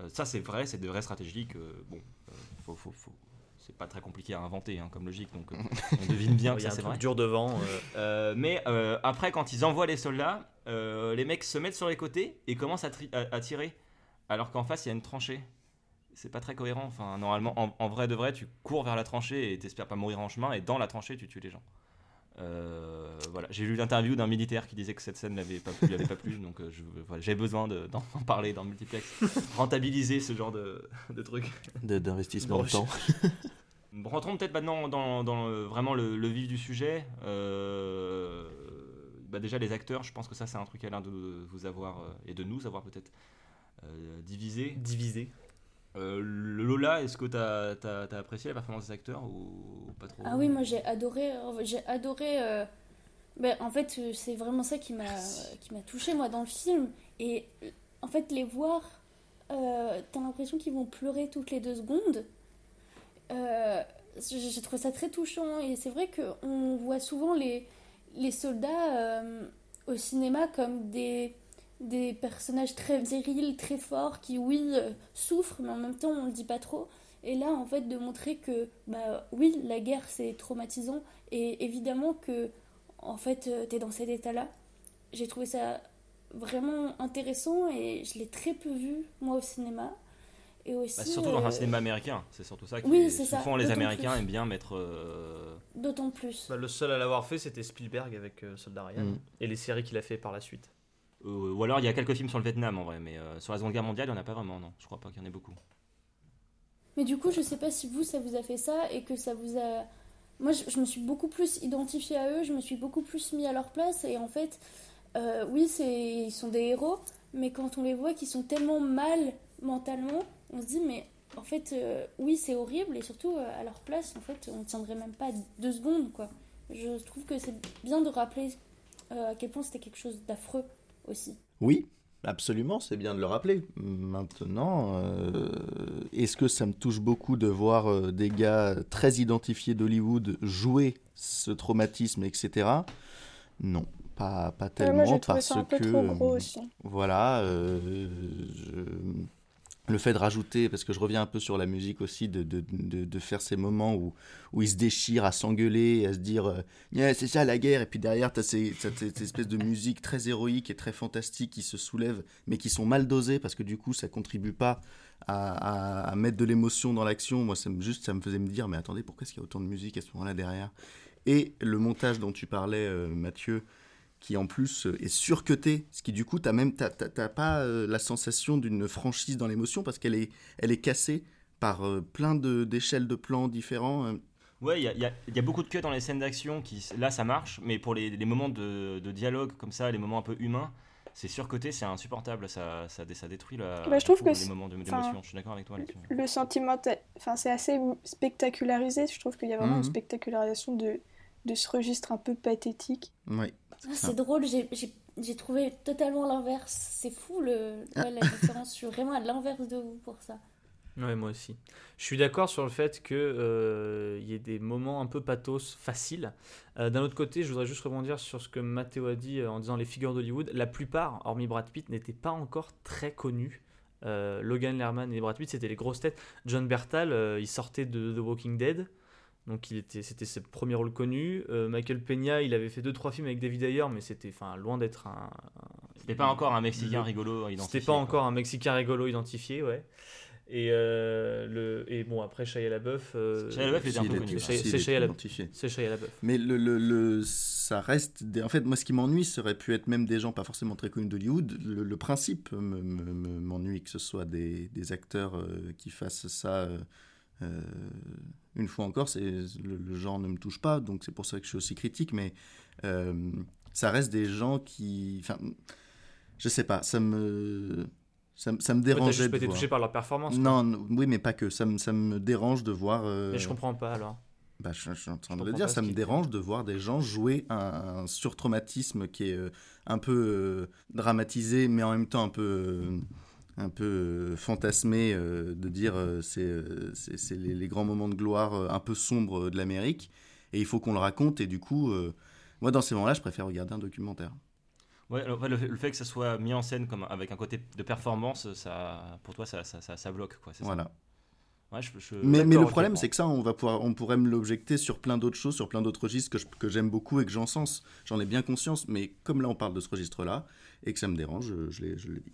Euh, ça c'est vrai, c'est de vraies stratégies que bon, euh, faut, faut, faut- c'est pas très compliqué à inventer hein, comme logique, donc euh, on devine bien que ça c'est vrai. dur devant. euh, Euh, mais euh, après, quand ils envoient les soldats, euh, les mecs se mettent sur les côtés et commencent à, tri- à- à tirer, alors qu'en face il y a une tranchée. C'est pas très cohérent. Enfin, normalement, en, en vrai de vrai, tu cours vers la tranchée et t'espères pas mourir en chemin, et dans la tranchée, tu tues les gens. Euh, voilà, j'ai lu l'interview d'un militaire qui disait que cette scène l'avait pas plu, pas plu, donc euh, je- voilà, j'ai besoin de- d'en parler dans multiplex, rentabiliser ce genre de, de truc. De- D'investissement Bon, de temps. Rentrons peut-être maintenant dans, dans le- vraiment le, le vif du sujet. Euh, bah déjà les acteurs, je pense que ça c'est un truc qui a l'air de vous avoir et de nous avoir peut-être euh, divisé. divisé. Euh, Lola, est-ce que tu as, apprécié la performance des acteurs ou pas trop? Ah oui, moi j'ai adoré. J'ai adoré. euh, ben, en fait, euh, c'est vraiment ça qui m'a qui m'a touché moi dans le film. Et en fait, les voir, euh, t'as l'impression qu'ils vont pleurer toutes les deux secondes. J'ai trouvé ça très touchant. Et c'est vrai qu'on voit souvent les, les soldats au cinéma comme des, des personnages très virils, très forts, qui, oui, euh, souffrent, mais en même temps, on le dit pas trop. Et là, en fait, de montrer que, bah oui, la guerre, c'est traumatisant. Et évidemment que, en fait, euh, t'es dans cet état-là. J'ai trouvé ça vraiment intéressant et je l'ai très peu vu, moi, au cinéma. Et aussi. Bah, surtout dans euh, un cinéma américain, c'est surtout ça. Qui Oui, est- c'est ça, Souvent, les Américains plus. aiment bien mettre. euh, D'autant plus. Bah, le seul à l'avoir fait, c'était Spielberg avec euh, Soldat Ryan. Mm. Et les séries qu'il a fait par la suite. Euh, ou alors, il y a quelques films sur le Vietnam en vrai, mais euh, sur la Seconde Guerre mondiale, il n'y en a pas vraiment, non. Je crois pas qu'il y en ait beaucoup. Mais du coup, je sais pas si vous, ça vous a fait ça et que ça vous a. Moi, je, me suis beaucoup plus identifiée à eux, je me suis beaucoup plus mis à leur place et en fait, euh, oui, ils sont des héros, mais quand on les voit qui sont tellement mal mentalement, on se dit, mais en fait, oui, c'est horrible et surtout à leur place, en fait, on tiendrait même pas deux secondes, quoi. Je trouve que c'est bien de rappeler à quel point c'était quelque chose d'affreux aussi. Oui, absolument, c'est bien de le rappeler. Maintenant, euh, est-ce que ça me touche beaucoup de voir euh, des gars très identifiés d'Hollywood jouer ce traumatisme, etc. Non, pas, pas Ouais, tellement moi, parce ça un peu que trop gros aussi. voilà, euh, je- le fait de rajouter, parce que je reviens un peu sur la musique aussi, de, de, de, faire ces moments où, où ils se déchirent à s'engueuler, à se dire euh, c'est ça la guerre, et puis derrière, tu as ces, cette espèce de musique très héroïque et très fantastique qui se soulève, mais qui sont mal dosées, parce que du coup, ça contribue pas à, à- à mettre de l'émotion dans l'action. Moi, ça me, juste, ça me faisait me dire Mais attendez, pourquoi est-ce qu'il y a autant de musique à ce moment-là derrière? Et le montage dont tu parlais, euh, Mathieu, qui en plus euh, est surcuté, ce qui du coup, t'as même t'as, t'as- t'as pas euh, la sensation d'une franchise dans l'émotion parce qu'elle est, elle est cassée par euh, plein de, d'échelles de plans différents. Ouais, il y a, il y y a beaucoup de cuts dans les scènes d'action qui, là, ça marche, mais pour les, les moments de, de dialogue comme ça, les moments un peu humains, c'est surcoté, c'est insupportable, ça, ça, ça détruit la, Bah, je trouve que les moments de- d'émotion. Je suis d'accord avec toi là-dessus. Le sentiment, enfin, c'est assez spectacularisé. Je trouve qu'il y a vraiment une spectacularisation de, de ce registre un peu pathétique. Ah, c'est drôle, j'ai- j'ai j'ai trouvé totalement l'inverse. C'est fou le, Ah. ouais, la différence. Je suis vraiment à l'inverse de vous pour ça. Ouais, moi aussi. Je suis d'accord sur le fait qu'il y ait des moments un peu pathos faciles. Euh, D'un autre côté, je voudrais juste rebondir sur ce que Mathéo a dit euh, en disant les figures d'Hollywood. La plupart, hormis Brad Pitt, n'étaient pas encore très connus. Euh, Logan Lerman et Brad Pitt, c'était les grosses têtes. John Bertal, euh, il sortait de The Walking Dead. Donc il était, c'était ses premiers rôles connus. Euh, Michael Peña, il avait fait deux trois films avec David Ayer, mais c'était, enfin, loin d'être un. C'était pas encore un Mexicain le- rigolo identifié. C'était pas quoi. encore un Mexicain rigolo identifié, ouais. Et, euh, le, et bon, après Shia LaBeouf. euh, Shia LaBeouf était un peu il connu. C'est Shia LaBeouf. Mais le, le, le- ça reste. Des... En fait, moi, ce qui m'ennuie, ça aurait pu être même des gens pas forcément très connus d'Hollywood. Le, le principe me- me- me- m'ennuie que ce soit des, des acteurs euh, qui fassent ça. Euh, une fois encore, c'est le, le genre ne me touche pas, donc c'est pour ça que je suis aussi critique. Mais euh, ça reste des gens qui. Enfin, je sais pas, ça me. Ça, ça me Ouais, dérangeait juste de pas été voir. touché par leur performance. Non, non, oui, mais pas que. Ça me, ça me dérange de voir. euh, Mais je comprends pas alors. bah, je, je suis en train Je de le dire, ça me dérange de voir des gens jouer un, un surtraumatisme qui est euh, un peu euh, dramatisé, mais en même temps un peu, un peu euh, fantasmé, euh, de dire euh, c'est les, les grands moments de gloire un peu sombres de l'Amérique, et il faut qu'on le raconte, et du coup, moi dans ces moments-là, je préfère regarder un documentaire. Ouais, alors, le, fait que ça soit mis en scène comme avec un côté de performance, ça, pour toi, ça, ça, ça, ça bloque, quoi. c'est ça Voilà. Ouais, je- je- Mais, mais le problème, c'est que ça, on, va pouvoir, on pourrait me l'objecter sur plein d'autres choses, sur plein d'autres registres que je- que j'aime beaucoup et que j'encense. J'en ai bien conscience, mais comme là, on parle de ce registre-là et que ça me dérange, je, je l'ai je l'ai dit.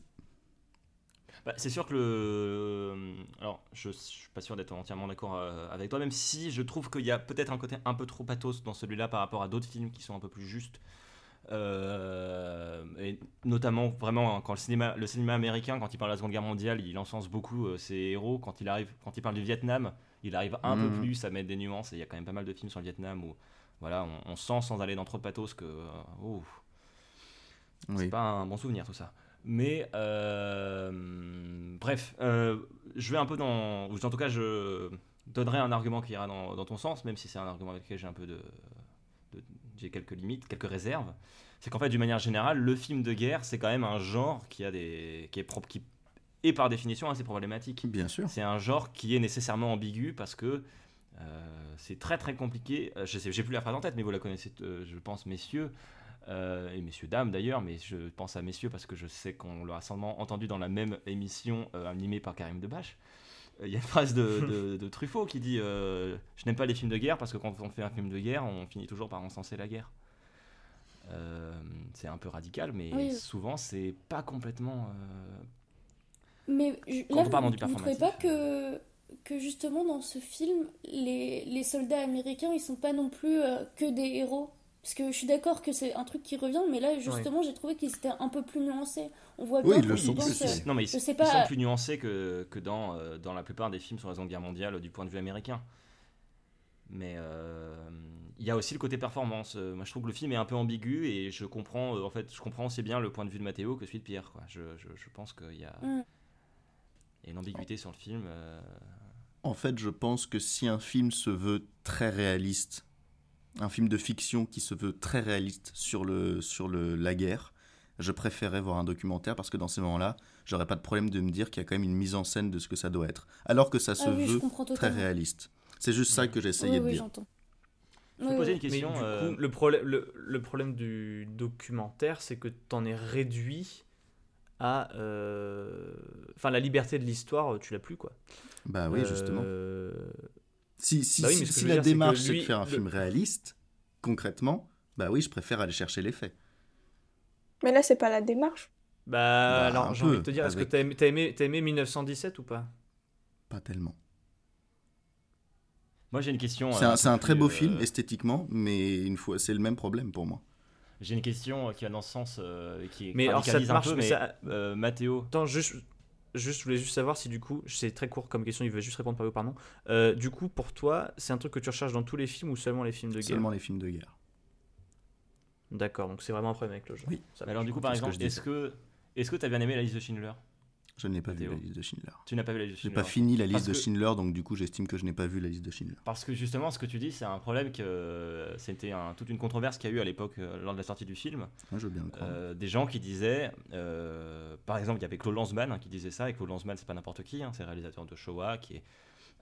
Bah, c'est sûr que le. Alors, je, je suis pas sûr d'être entièrement d'accord euh, avec toi, même si je trouve qu'il y a peut-être un côté un peu trop pathos dans celui-là par rapport à d'autres films qui sont un peu plus justes. Euh, et notamment vraiment hein, quand le cinéma, le cinéma américain, quand il parle de la Seconde Guerre mondiale, il encense beaucoup euh, ses héros. Quand il arrive, quand il parle du Vietnam, il arrive un peu Mhm. plus à mettre des nuances. Et il y a quand même pas mal de films sur le Vietnam où voilà, on, on sent sans aller dans trop de pathos que euh, oh, c'est pas un bon souvenir tout ça. Mais euh, bref, euh, je vais un peu dans. ou En tout cas, je donnerai un argument qui ira dans, dans ton sens, même si c'est un argument avec lequel j'ai un peu de. de- j'ai quelques limites, quelques réserves. C'est qu'en fait, d'une manière générale, le film de guerre, c'est quand même un genre qui a des. qui est propre. qui est par définition assez problématique. Bien sûr. C'est un genre qui est nécessairement ambigu parce que euh, c'est très très compliqué. Je sais, j'ai plus la phrase en tête, mais vous la connaissez, euh, je pense, messieurs. Euh, et messieurs dames d'ailleurs, mais je pense à messieurs parce que je sais qu'on l'a sûrement entendu dans la même émission euh, animée par Karim Debache. Euh, Il y a une phrase de, de- de Truffaut qui dit euh, Je n'aime pas les films de guerre parce que quand on fait un film de guerre, on finit toujours par encenser la guerre. Euh, c'est un peu radical, mais Oui. souvent c'est pas complètement. euh, Mais je- Quand là, on parle vous, du vous trouvez pas que, que justement dans ce film, les, les soldats américains, ils sont pas non plus euh, que des héros? Parce que je suis d'accord que c'est un truc qui revient, mais là, justement, j'ai trouvé qu'ils étaient un peu plus nuancés. On voit Oui, bien ils le que sont plus, oui. Non, mais ils, je sais ils pas. sont plus nuancés que, que dans, euh, dans la plupart des films sur la Seconde Guerre mondiale euh, du point de vue américain. Mais euh, il y a aussi le côté performance. Moi, je trouve que le film est un peu ambigu et je comprends, euh, en fait, je comprends aussi bien le point de vue de Mathéo que celui de Pierre. Quoi. Je, je, je pense qu'il y a, Mm. il y a une ambiguïté sur le film. euh, En fait, je pense que si un film se veut très réaliste, un film de fiction qui se veut très réaliste sur, le, sur le, la guerre, je préférerais voir un documentaire parce que dans ces moments-là, j'aurais pas de problème de me dire qu'il y a quand même une mise en scène de ce que ça doit être. Alors que ça se Ah oui, je veut très réaliste. C'est juste ça que j'essayais Oui, de oui, dire. j'entends. Je vais Oui, poser oui. une question. Mais euh, coup, le, problème, le, le problème du documentaire, c'est que t'en es réduit à. euh, Enfin, la liberté de l'histoire, tu l'as plus, quoi. Bah oui, justement. Euh, Si, si, Bah oui, si- la dire, démarche c'est lui, de faire un le- film réaliste, concrètement, bah oui, je préfère aller chercher les faits. Mais là, c'est pas la démarche. Bah, Bah, alors, j'ai envie de te dire, est-ce que t'as aimé, t'as aimé, t'as aimé 1917 ou pas? Pas tellement. Moi, j'ai une question. C'est euh, un, c'est un très beau plus, film euh, esthétiquement, mais une fois, c'est le même problème pour moi. J'ai une question euh, qui va dans ce sens, euh, qui Mais alors, ça radicalise un marche, peu, mais mais ça- euh, Mathéo, Attends, juste, juste, je voulais juste savoir si du coup, c'est très court comme question, il veut juste répondre par oui ou par non. Euh, du coup, pour toi, c'est un truc que tu recherches dans tous les films ou seulement les films de guerre? Seulement les films de guerre. D'accord, donc c'est vraiment un problème avec le genre. Oui. Ça Mais alors du coup, c'est par exemple, est-ce que est-ce que t'as bien aimé la liste de Schindler? Je n'ai pas vu la liste de Schindler. Tu n'as pas vu la liste de J'ai Schindler pas fini la liste Parce de que- Schindler, donc du coup j'estime que je n'ai pas vu la liste de Schindler. Parce que justement, ce que tu dis, c'est un problème que euh, c'était un- toute une controverse qu'il y a eu à l'époque euh, lors de la sortie du film. Je veux bien le croire. Euh, des gens qui disaient, euh, par exemple, il y avait Claude Lanzmann hein, qui disait ça, et Claude Lanzmann, c'est pas n'importe qui, hein, c'est le réalisateur de Shoah, qui est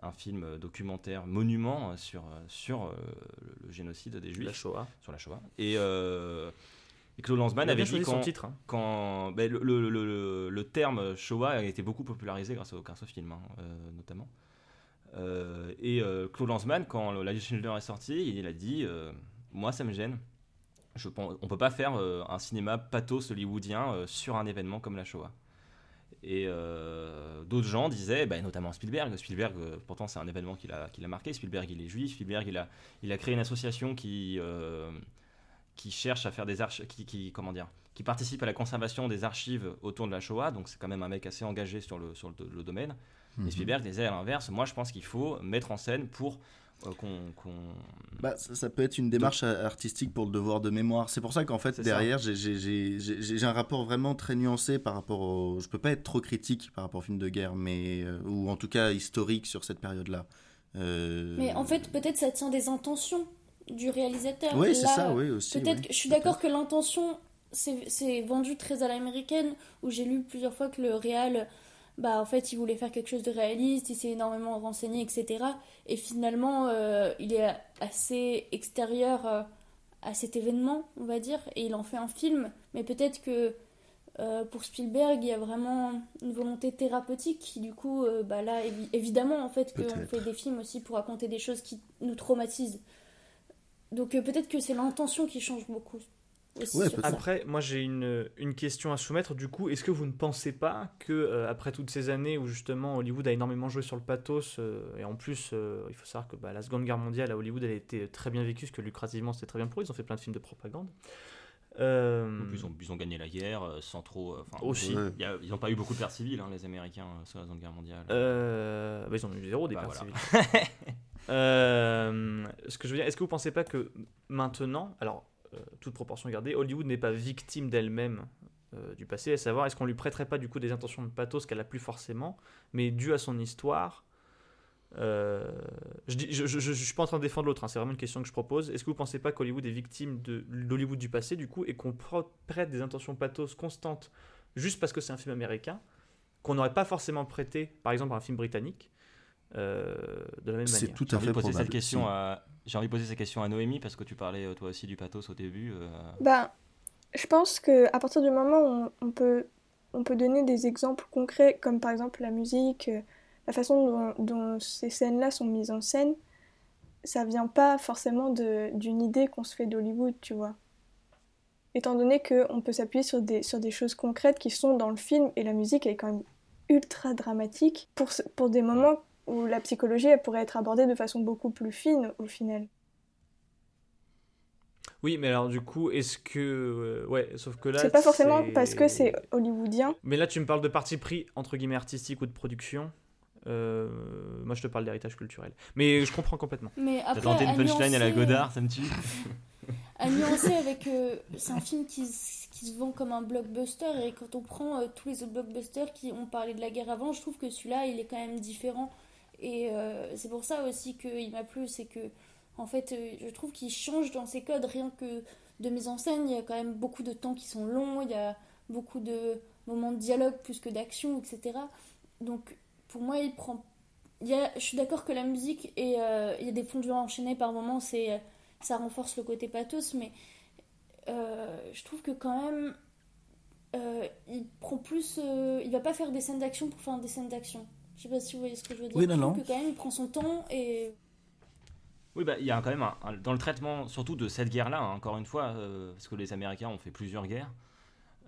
un film documentaire monument sur, sur euh, le, le génocide des Juifs. La Shoah. Sur la Shoah. Et, euh, et Claude Lanzmann avait dit quand, titre, hein. quand ben, le, le- le- le- le terme Shoah a été beaucoup popularisé grâce au, grâce au film, hein, euh, notamment. Euh, et euh, Claude Lanzmann, quand la liste Schindler est sortie, il a dit Moi, ça me gêne. Je pense, on peut pas faire un cinéma pathos hollywoodien sur un événement comme la Shoah. Et d'autres gens disaient, bah, notamment Spielberg, Spielberg, pourtant c'est un événement qui l'a marqué, Spielberg il est juif, Spielberg il a, il a créé une association qui, qui cherche à faire des archives, qui, qui- comment dire, qui participe à la conservation des archives autour de la Shoah, donc c'est quand même un mec assez engagé sur le, sur le, le domaine. Mhm. Et Spielberg disait à l'inverse, moi je pense qu'il faut mettre en scène pour euh, qu'on... Bah, ça, ça peut être une démarche a- artistique pour le devoir de mémoire. C'est pour ça qu'en fait, derrière, j'ai- j'ai- j'ai j'ai- j'ai un rapport vraiment très nuancé par rapport au. Je peux pas être trop critique par rapport au film de guerre, mais. euh, ou en tout cas historique sur cette période-là. Euh, Mais en fait, peut-être ça tient des intentions du réalisateur. Oui, c'est ça, oui, aussi, Peut-être oui, je suis d'accord que l'intention, c'est vendu très à l'américaine, où j'ai lu plusieurs fois que le réal, bah en fait, il voulait faire quelque chose de réaliste, il s'est énormément renseigné, etc. Et finalement, euh, il est assez extérieur euh, à cet événement, on va dire, et il en fait un film. Mais peut-être que euh, pour Spielberg, il y a vraiment une volonté thérapeutique qui, du coup, bah là, évi- évidemment, en fait, qu'on fait des films aussi pour raconter des choses qui nous traumatisent. Donc euh, peut-être que c'est l'intention qui change beaucoup. Aussi. Après, moi j'ai une, une question à soumettre. Du coup, est-ce que vous ne pensez pas que euh, après toutes ces années où justement Hollywood a énormément joué sur le pathos euh, et en plus euh, il faut savoir que bah, la Seconde Guerre mondiale à Hollywood elle a été très bien vécue, parce que lucrativement c'était très bien pour eux. Ils ont fait plein de films de propagande. Euh, Ils, ont, ils ont gagné la guerre sans trop... euh, Aussi. il y a- ils n'ont pas eu beaucoup de pertes civiles, hein, les Américains, sur la Seconde Guerre mondiale. Euh, bah, ils ont eu zéro des Bah, pertes voilà. civiles. Euh, est-ce que vous pensez pas que maintenant, alors euh, toute proportion gardée, Hollywood n'est pas victime d'elle-même euh, du passé, à savoir est-ce qu'on lui prêterait pas du coup des intentions de pathos qu'elle a plus forcément, mais dû à son histoire. euh, je, dis, suis pas en train de défendre l'autre, hein, c'est vraiment une question que je propose. Est-ce que vous pensez pas qu'Hollywood est victime de l'Hollywood du passé du coup et qu'on prête des intentions pathos constantes juste parce que c'est un film américain qu'on n'aurait pas forcément prêté par exemple à un film britannique euh, de la même C'est manière tout à fait poser probable. cette question si. à j'ai envie de poser cette question à Noémie parce que tu parlais euh, toi aussi du pathos au début. euh, Ben, je pense que à partir du moment où on, on peut, on peut donner des exemples concrets, comme par exemple la musique, euh, la façon dont, dont ces scènes-là sont mises en scène, ça vient pas forcément de- d'une idée qu'on se fait d'Hollywood, tu vois. Étant donné qu'on peut s'appuyer sur des, sur des choses concrètes qui sont dans le film, et la musique elle est quand même ultra dramatique pour, pour des moments où la psychologie elle pourrait être abordée de façon beaucoup plus fine au final. Oui, mais alors du coup, est-ce que. euh, ouais, sauf que là. C'est pas forcément c'est- parce que c'est hollywoodien. Mais là, tu me parles de parti pris, entre guillemets, artistique ou de production. Euh, moi, je te parle d'héritage culturel. Mais je comprends complètement. Mais T'as après, tenté une à punchline à la Godard, ça me tue. à nuancer avec. euh, c'est un film qui, se vend comme un blockbuster, et quand on prend euh, tous les autres blockbusters qui ont parlé de la guerre avant, je trouve que celui-là, il est quand même différent. Et euh, c'est pour ça aussi qu'il m'a plu, c'est que, en fait, euh, je trouve qu'il change dans ses codes, rien que de mise en scène, il y a quand même beaucoup de temps qui sont longs, il y a beaucoup de moments de dialogue plus que d'action, etc. Donc, pour moi, il prend. Je suis d'accord que la musique et euh, il y a des fondus enchaînés par moments, c'est ça renforce le côté pathos, mais je trouve que quand même, il prend plus. il va pas faire des scènes d'action pour faire des scènes d'action. Je sais pas si vous voyez ce que je veux dire. Oui, non, non. que quand même, il prend son temps et. Oui, bah, il y a quand même un, un- dans le traitement, surtout de cette guerre-là, hein, encore une fois, euh, parce que les Américains ont fait plusieurs guerres,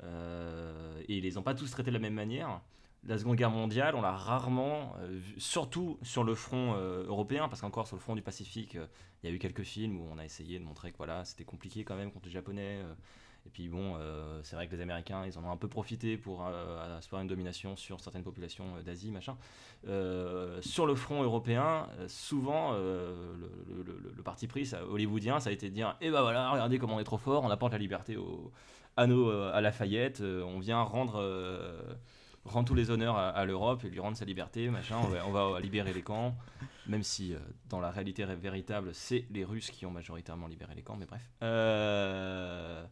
euh, et ils les ont pas tous traités de la même manière. La Seconde Guerre mondiale, on l'a rarement, euh, vu, surtout sur le front euh, européen, parce qu'encore sur le front du Pacifique, euh, il y a eu quelques films où on a essayé de montrer que voilà, c'était compliqué quand même contre les Japonais. Et puis bon, euh, c'est vrai que les Américains, ils en ont un peu profité pour euh, asseoir une domination sur certaines populations euh, d'Asie, machin. Euh, sur le front européen, souvent, le, parti pris ça, hollywoodien, ça a été de dire Eh ben voilà, regardez comment on est trop fort, on apporte la liberté à, nos, à Lafayette, on vient rendre, rendre tous les honneurs à, l'Europe et lui rendre sa liberté, machin, on va, libérer les camps. Même si, dans la réalité ré- véritable, c'est les Russes qui ont majoritairement libéré les camps, mais bref. Euh,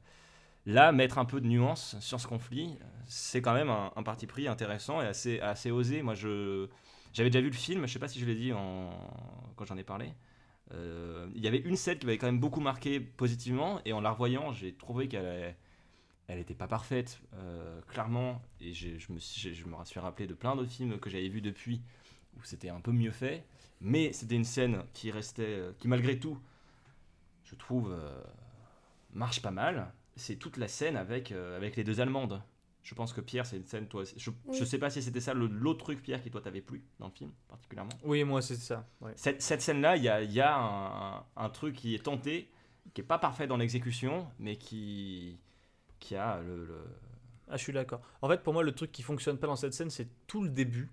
Là, mettre un peu de nuance sur ce conflit, c'est quand même un, parti pris intéressant et assez, assez osé. Moi, je j'avais déjà vu le film, je sais pas si je l'ai dit quand j'en ai parlé. Euh, il y avait une scène qui m'avait quand même beaucoup marqué positivement, et en la revoyant, j'ai trouvé qu'elle elle était pas parfaite, euh, clairement, et je me, suis- je me suis rappelé de plein d'autres films que j'avais vus depuis où c'était un peu mieux fait, mais c'était une scène qui restait, qui malgré tout, je trouve, euh, marche pas mal. C'est toute la scène avec, euh, avec les deux Allemandes. Je pense que Pierre, c'est une scène, toi, je, je Oui. sais pas si c'était ça le- l'autre truc, Pierre, qui toi t'avait plu dans le film, particulièrement. Oui, moi, c'est ça. ouais. Cette, cette scène-là, il y a, il y a un, un truc qui est tenté, qui est pas parfait dans l'exécution, mais qui, qui a le. le- Ah, je suis d'accord. En fait, pour moi, le truc qui fonctionne pas dans cette scène, c'est tout le début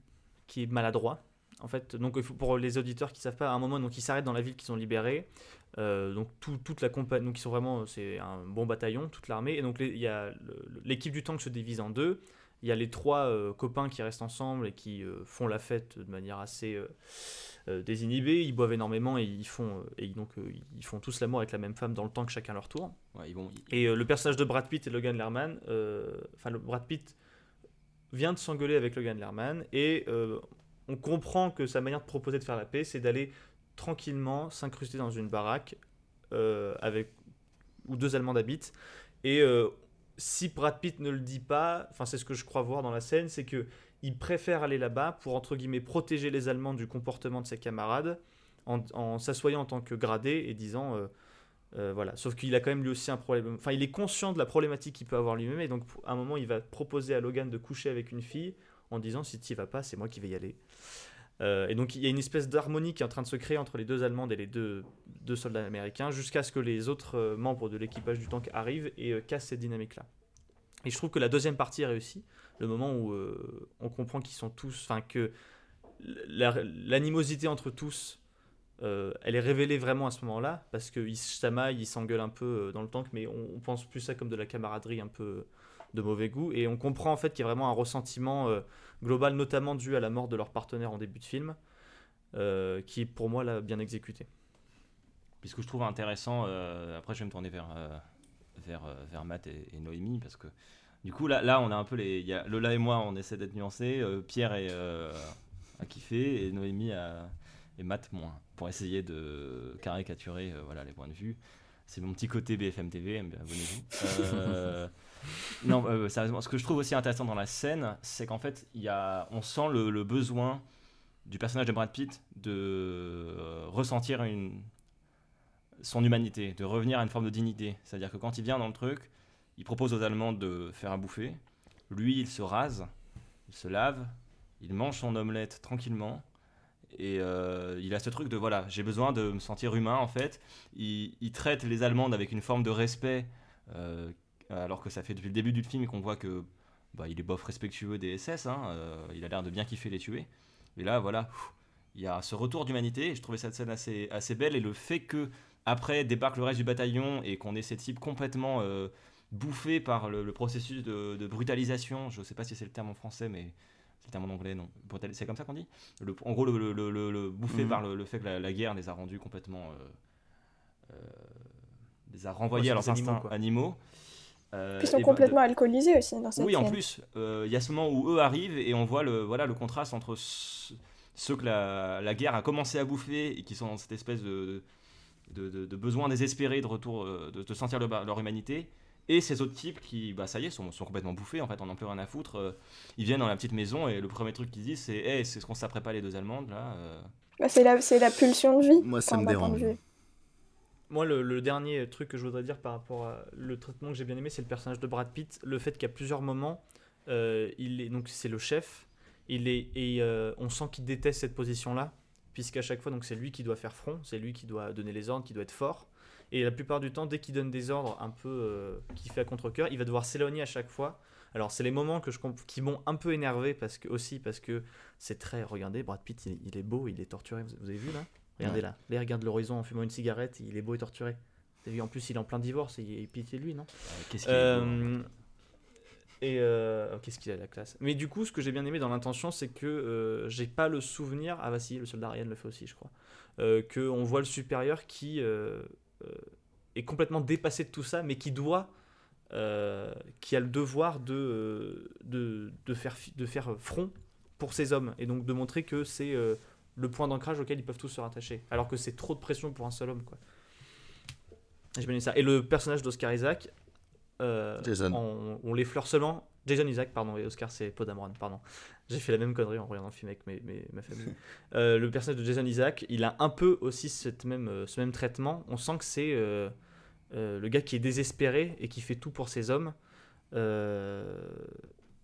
qui est maladroit. En fait, donc pour les auditeurs qui savent pas, à un moment, donc ils s'arrêtent dans la ville qu'ils ont libérée. Euh, donc tout- toute la compagnie, donc ils sont vraiment, c'est un bon bataillon, toute l'armée. Et donc il y a l'équipe du tank se divise en deux. Il y a les trois euh, copains qui restent ensemble et qui euh, font la fête de manière assez euh, euh, désinhibée. Ils boivent énormément et ils font euh, et donc euh, ils font tous l'amour avec la même femme dans le tank chacun leur tour. Ouais, ils vont- Et euh, le personnage de Brad Pitt et Logan Lerman, euh, enfin le Brad Pitt vient de s'engueuler avec Logan Lerman et euh, on comprend que sa manière de proposer de faire la paix, c'est d'aller tranquillement s'incruster dans une baraque euh, avec où deux Allemands habitent. Et euh, si Brad Pitt ne le dit pas, enfin c'est ce que je crois voir dans la scène, c'est que il préfère aller là-bas pour entre guillemets protéger les Allemands du comportement de ses camarades en, en s'assoyant en tant que gradé et disant euh, voilà. Sauf qu'il a quand même lui aussi un problème. Enfin, il est conscient de la problématique qu'il peut avoir lui-même et donc à un moment il va proposer à Logan de coucher avec une fille en disant si tu vas pas, c'est moi qui vais y aller. Euh, et donc il y a une espèce d'harmonie qui est en train de se créer entre les deux Allemandes et les deux, deux soldats américains jusqu'à ce que les autres euh, membres de l'équipage du tank arrivent et euh, cassent cette dynamique-là. Et je trouve que la deuxième partie est réussie, le moment où on comprend qu'ils sont tous, enfin que la- l'animosité entre tous, elle est révélée vraiment à ce moment-là, parce qu'ils se chamaillent, ils s'engueulent un peu dans le tank, mais on, on pense plus ça comme de la camaraderie un peu de mauvais goût, et on comprend en fait qu'il y a vraiment un ressentiment euh, global, notamment dû à la mort de leur partenaire en début de film, euh, qui est pour moi là bien exécuté. Puis ce que je trouve intéressant, euh, après je vais me tourner vers, vers, vers Matt et, et Noémie, parce que du coup là, là on a un peu les. il Y a, Lola et moi on essaie d'être nuancés, Pierre est, a kiffé et Noémie a, et Matt moins, pour essayer de caricaturer voilà, les points de vue. C'est mon petit côté BFM TV, abonnez-vous. Non, euh, sérieusement, ce que je trouve aussi intéressant dans la scène, c'est qu'en fait, y a, on sent le, besoin du personnage de Brad Pitt de euh, ressentir une, son humanité, de revenir à une forme de dignité. C'est-à-dire que quand il vient dans le truc, il propose aux Allemands de faire à bouffer. Lui, il se rase, il se lave, il mange son omelette tranquillement. Et euh, il a ce truc de voilà, j'ai besoin de me sentir humain en fait. Il, traite les Allemandes avec une forme de respect, alors que ça fait depuis le début du film qu'on voit que bah, il est bof respectueux des SS. hein, euh, il a l'air de bien kiffer les tuer. Et là, voilà, il y a ce retour d'humanité. Et je trouvais cette scène assez, assez belle. Et le fait que après débarque le reste du bataillon et qu'on ait ces types complètement euh, bouffés par le, le processus de, de brutalisation. Je sais pas si c'est le terme en français, mais c'est le terme en anglais, non C'est comme ça qu'on dit? Le- En gros, le, bouffé Mhm. par le, fait que la, la guerre les a rendus complètement. euh, euh, les a renvoyés à leurs animaux, instincts animaux. Euh, Ils sont va- complètement alcoolisés aussi dans cette oui, en plus, euh, il y a ce moment où eux arrivent et on voit le, voilà, le contraste entre ce- ceux que la, la guerre a commencé à bouffer et qui sont dans cette espèce de, de, de- de besoin désespéré de retour, euh, de, de sentir leur, leur humanité, et ces autres types qui, bah ça y est, sont, sont complètement bouffés, en fait, on n'en plus rien à foutre. euh, ils viennent dans la petite maison et le premier truc qu'ils disent, c'est Hey, c'est ce qu'on s'apprête pas les deux Allemandes là euh Bah, c'est la, c'est la pulsion de vie. Moi, ça me dérange. Moi, le, dernier truc que je voudrais dire par rapport à le traitement que j'ai bien aimé, c'est le personnage de Brad Pitt. Le fait qu'à plusieurs moments, euh, il est donc c'est le chef. Il est et euh, on sent qu'il déteste cette position-là, puisqu'à chaque fois, donc c'est lui qui doit faire front, c'est lui qui doit donner les ordres, qui doit être fort. Et la plupart du temps, dès qu'il donne des ordres un peu euh, qui fait à contre-cœur, il va devoir s'éloigner à chaque fois. Alors c'est les moments que je qui m'ont un peu énervé parce que aussi parce que c'est très regardez Brad Pitt il, est beau il est torturé vous avez vu là? Regardez Ouais. là là il regarde l'horizon en fumant une cigarette il est beau et torturé vu, en plus il est en plein divorce et a pitié de lui non? Euh, Qu'est-ce qu'il hein. Euh, et euh, oh, qu'est-ce qu'il a la classe? Mais du coup ce que j'ai bien aimé dans l'intention c'est que euh, j'ai pas le souvenir ah bah si le soldat Ryan le fait aussi je crois euh, que on voit le supérieur qui est complètement dépassé de tout ça mais qui doit qui a le devoir de, de, de faire, de faire front pour ces hommes et donc de montrer que c'est le point d'ancrage auquel ils peuvent tous se rattacher alors que c'est trop de pression pour un seul homme quoi. J'ai bien ça. Et le personnage d'Oscar Isaac, euh, Jason. On, on l'effleure seulement. Jason Isaac, pardon, et Oscar c'est Poe Dameron, pardon. J'ai fait la même connerie en regardant le film avec mes, mes- ma famille. Euh, le personnage de Jason Isaac, il a un peu aussi cette même, euh, ce même traitement. On sent que c'est euh, le gars qui est désespéré et qui fait tout pour ses hommes.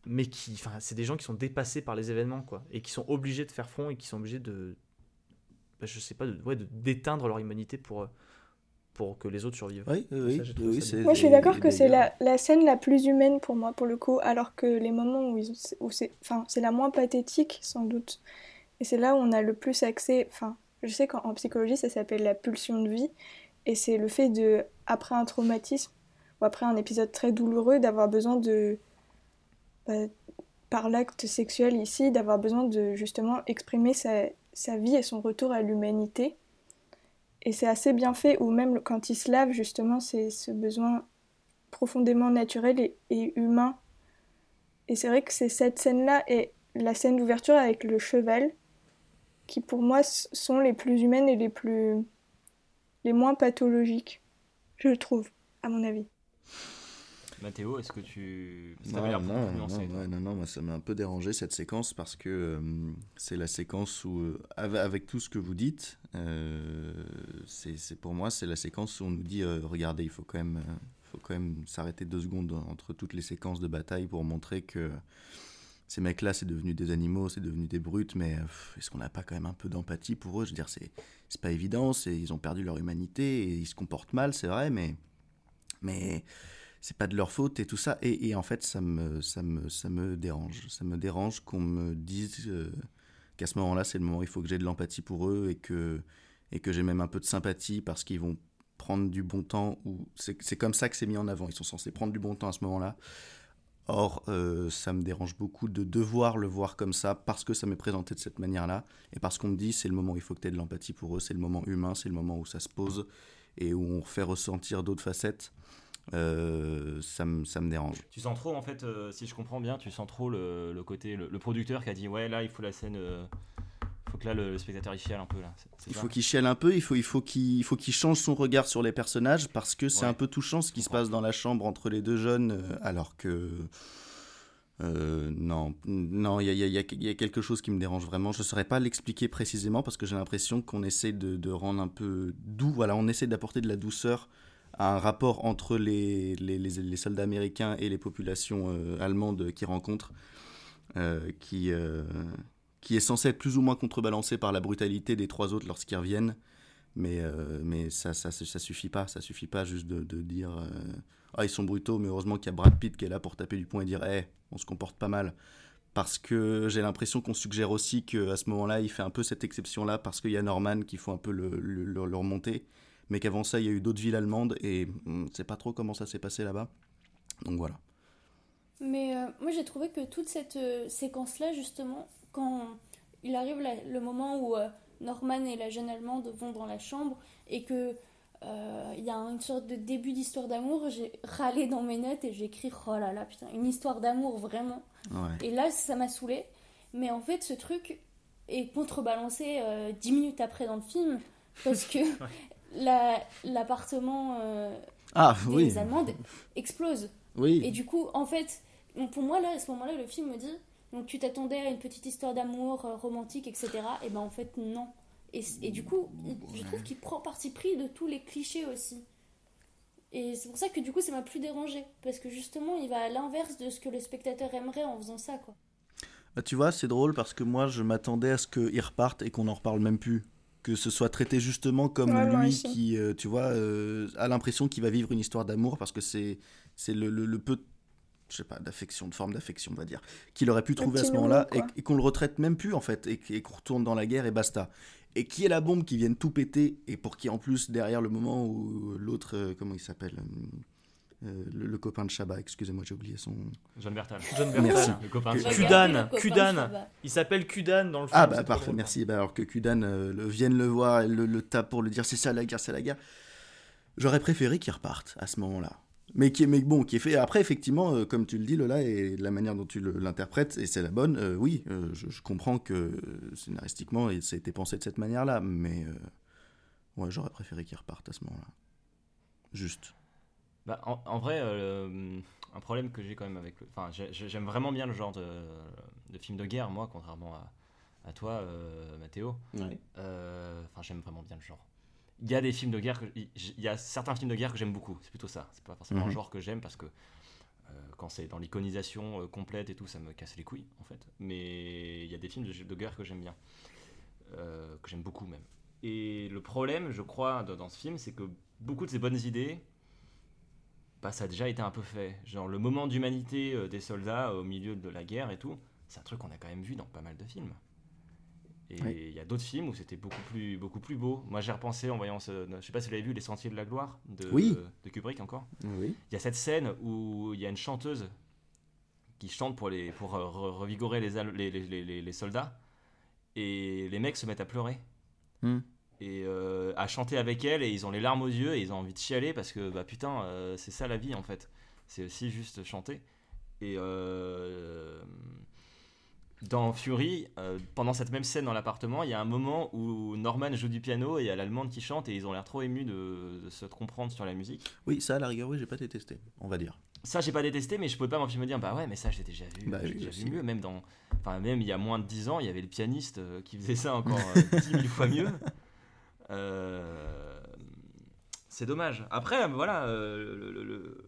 Mais qui, enfin, c'est des gens qui sont dépassés par les événements, quoi, et qui sont obligés de faire front et qui sont obligés de, bah, je sais pas, de, ouais, de- d'éteindre leur humanité pour, pour que les autres survivent. Oui, oui, Ça, oui, c'est-. Moi, je suis d'accord que c'est la, la scène la plus humaine pour moi, pour le coup, alors que les moments où, ils, où c'est, enfin, c'est la moins pathétique, sans doute. Et c'est là où on a le plus accès, enfin, je sais qu'en en psychologie, ça s'appelle la pulsion de vie, et c'est le fait de, après un traumatisme, ou après un épisode très douloureux, d'avoir besoin de, par l'acte sexuel ici, d'avoir besoin de justement exprimer sa, vie et son retour à l'humanité. Et c'est assez bien fait, ou même quand il se lave, justement, c'est ce besoin profondément naturel et, humain. Et c'est vrai que c'est cette scène-là et la scène d'ouverture avec le cheval qui, pour moi, sont les plus humaines et les plus. les moins pathologiques, je trouve, à mon avis. Mathéo, est-ce que tu. Ça Non, non, non, nuancé, ouais, non, non, moi ça m'a un peu dérangé cette séquence parce que euh, c'est la séquence où, euh, ave- avec tout ce que vous dites, euh, c'est pour moi c'est la séquence où on nous dit regardez, il faut quand même, faut quand même s'arrêter deux secondes entre toutes les séquences de bataille pour montrer que ces mecs-là c'est devenu des animaux, c'est devenu des brutes, mais est-ce qu'on n'a pas quand même un peu d'empathie pour eux? Je veux dire, c'est pas évident, ils ont perdu leur humanité et ils se comportent mal, c'est vrai, mais mais c'est pas de leur faute et tout ça. Et, en fait, ça me, ça, me, ça me dérange. Ça me dérange qu'on me dise euh, qu'à ce moment-là, c'est le moment où il faut que j'ai de l'empathie pour eux et que, et que j'ai même un peu de sympathie parce qu'ils vont prendre du bon temps. Ou c'est c'est comme ça que c'est mis en avant. Ils sont censés prendre du bon temps à ce moment-là. Or, euh, ça me dérange beaucoup de devoir le voir comme ça parce que ça m'est présenté de cette manière-là et parce qu'on me dit c'est le moment où il faut que tu aies de l'empathie pour eux, c'est le moment humain, c'est le moment où ça se pose et où on fait ressentir d'autres facettes. Euh, ça, me, ça me dérange. Tu sens trop, en fait, euh, si je comprends bien, tu sens trop le, le côté. Le, le producteur qui a dit Ouais, là, il faut la scène. euh, faut que là, le, le spectateur, il chiale un peu, là. Il ça faut qu'il chiale un peu, il faut, il faut qu'il il faut qu'il change son regard sur les personnages parce que c'est Ouais. un peu touchant ce qui se passe dans la chambre entre les deux jeunes, euh, alors que. euh, non, non, il y y y a quelque chose qui me dérange vraiment. Je ne saurais pas l'expliquer précisément parce que j'ai l'impression qu'on essaie de, de rendre un peu doux. Voilà, on essaie d'apporter de la douceur un rapport entre les, les, les- soldats américains et les populations euh, allemandes qu'ils rencontrent. euh, qui, euh, qui est censé être plus ou moins contrebalancé par la brutalité des trois autres lorsqu'ils reviennent. Mais, mais ça, ça, suffit pas. Ça suffit pas juste de, dire Ah, ils sont brutaux, mais heureusement qu'il y a Brad Pitt qui est là pour taper du poing et dire Eh, on se comporte pas mal. Parce que j'ai l'impression qu'on suggère aussi qu'à ce moment-là, il fait un peu cette exception-là parce qu'il y a Norman qui faut un peu le, le, le- le remonter. Mais qu'avant ça, il y a eu d'autres villes allemandes et on ne sait pas trop comment ça s'est passé là-bas. Donc voilà. Mais euh, moi j'ai trouvé que toute cette euh, séquence-là, justement, quand il arrive la- le moment où euh, Norman et la jeune Allemande vont dans la chambre et que euh, il y a une sorte de début d'histoire d'amour, j'ai râlé dans mes notes et j'ai écrit oh là là putain une histoire d'amour vraiment. Ouais. Et là ça m'a saoulé. Mais en fait ce truc est contrebalancé euh, dix minutes après dans le film parce que la- l'appartement euh, Ah, des oui. Allemandes explose. Oui. Et du coup, en fait, donc pour moi, là, à ce moment-là, le film me dit donc tu t'attendais à une petite histoire d'amour euh, romantique, etc. Et ben en fait, non. Et, du coup, il- je trouve qu'il prend parti pris de tous les clichés aussi. Et c'est pour ça que du coup, ça m'a plus dérangé. Parce que justement, il va à l'inverse de ce que le spectateur aimerait en faisant ça, quoi. Bah, tu vois, c'est drôle parce que moi, je m'attendais à ce qu'il reparte et qu'on n'en reparle même plus. Que ce soit traité justement comme Ouais, lui qui, euh, tu vois, euh, a l'impression qu'il va vivre une histoire d'amour parce que c'est c'est le, le, le peu, je sais pas, d'affection, de forme d'affection, on va dire, qu'il aurait pu trouver à ce moment-là et, qu'on le retraite même plus en fait et, et qu'on retourne dans la guerre et basta. Et qui est la bombe qui vienne tout péter et pour qui en plus, derrière le moment où l'autre, euh, comment il s'appelle euh, le, le copain de Chabat, excusez-moi, j'ai oublié son. John Bertal. John Merci. Bertal. Le copain de Que- Chabat. Kudan, Regardez le copain Kudan. Chabat. Il s'appelle Kudan dans le film. Ah bah parfait, merci. Bah, alors que Kudan euh, le, vienne le voir, et le, le tape pour le dire c'est ça la guerre, c'est la guerre. J'aurais préféré qu'il reparte à ce moment-là. Mais qui est mais bon, qui est fait. Après, effectivement, euh, comme tu le dis, Lola, et la manière dont tu l'interprètes, et c'est la bonne, euh, oui, euh, je, je comprends que scénaristiquement, ça a été pensé de cette manière-là, mais euh, ouais, j'aurais préféré qu'il reparte à ce moment-là. Juste. Bah, en, en vrai, euh, un problème que j'ai quand même avec le. Enfin, j'ai- j'ai- j'aime vraiment bien le genre de, de film de guerre, moi, contrairement à, à toi, euh, Mathéo. Ouais. Euh, Enfin, j'aime vraiment bien le genre. Il y a des films de guerre, que, il y a certains films de guerre que j'aime beaucoup. C'est plutôt ça. C'est pas forcément un Mhm. genre que j'aime parce que euh, quand c'est dans l'iconisation complète et tout, ça me casse les couilles, en fait. Mais il y a des films de, de guerre que j'aime bien, que j'aime beaucoup même. Et le problème, je crois, dans ce film, c'est que beaucoup de ces bonnes idées, bah, ça a déjà été un peu fait. Genre le moment d'humanité euh, des soldats au milieu de la guerre et tout, c'est un truc qu'on a quand même vu dans pas mal de films. Et il Oui. y a d'autres films où c'était beaucoup plus, beaucoup plus beau. Moi j'ai repensé en voyant ce. Je sais pas si vous l'avez vu, Les Sentiers de la Gloire de, Oui. de Kubrick encore. Oui. Il y a cette scène où il y a une chanteuse qui chante pour, les, pour euh, re- revigorer les, les, les- les soldats et les mecs se mettent à pleurer Hmm. Et euh, à chanter avec elle et ils ont les larmes aux yeux et ils ont envie de chialer parce que bah putain euh, c'est ça la vie en fait. C'est aussi juste chanter. Et euh, dans Fury pendant cette même scène dans l'appartement il y a un moment où Norman joue du piano et il y a l'allemande qui chante et ils ont l'air trop émus de, de se comprendre sur la musique. Oui, ça, à la rigueur, oui, j'ai pas détesté, on va dire. ça j'ai pas détesté mais je pouvais pas m'empêcher de me dire bah ouais mais ça j'ai déjà vu Bah j'ai déjà vu mieux même dans enfin même il y a moins de 10 ans il y avait le pianiste qui faisait ça encore euh, 10 000 fois mieux c'est dommage après voilà euh, le- le- le-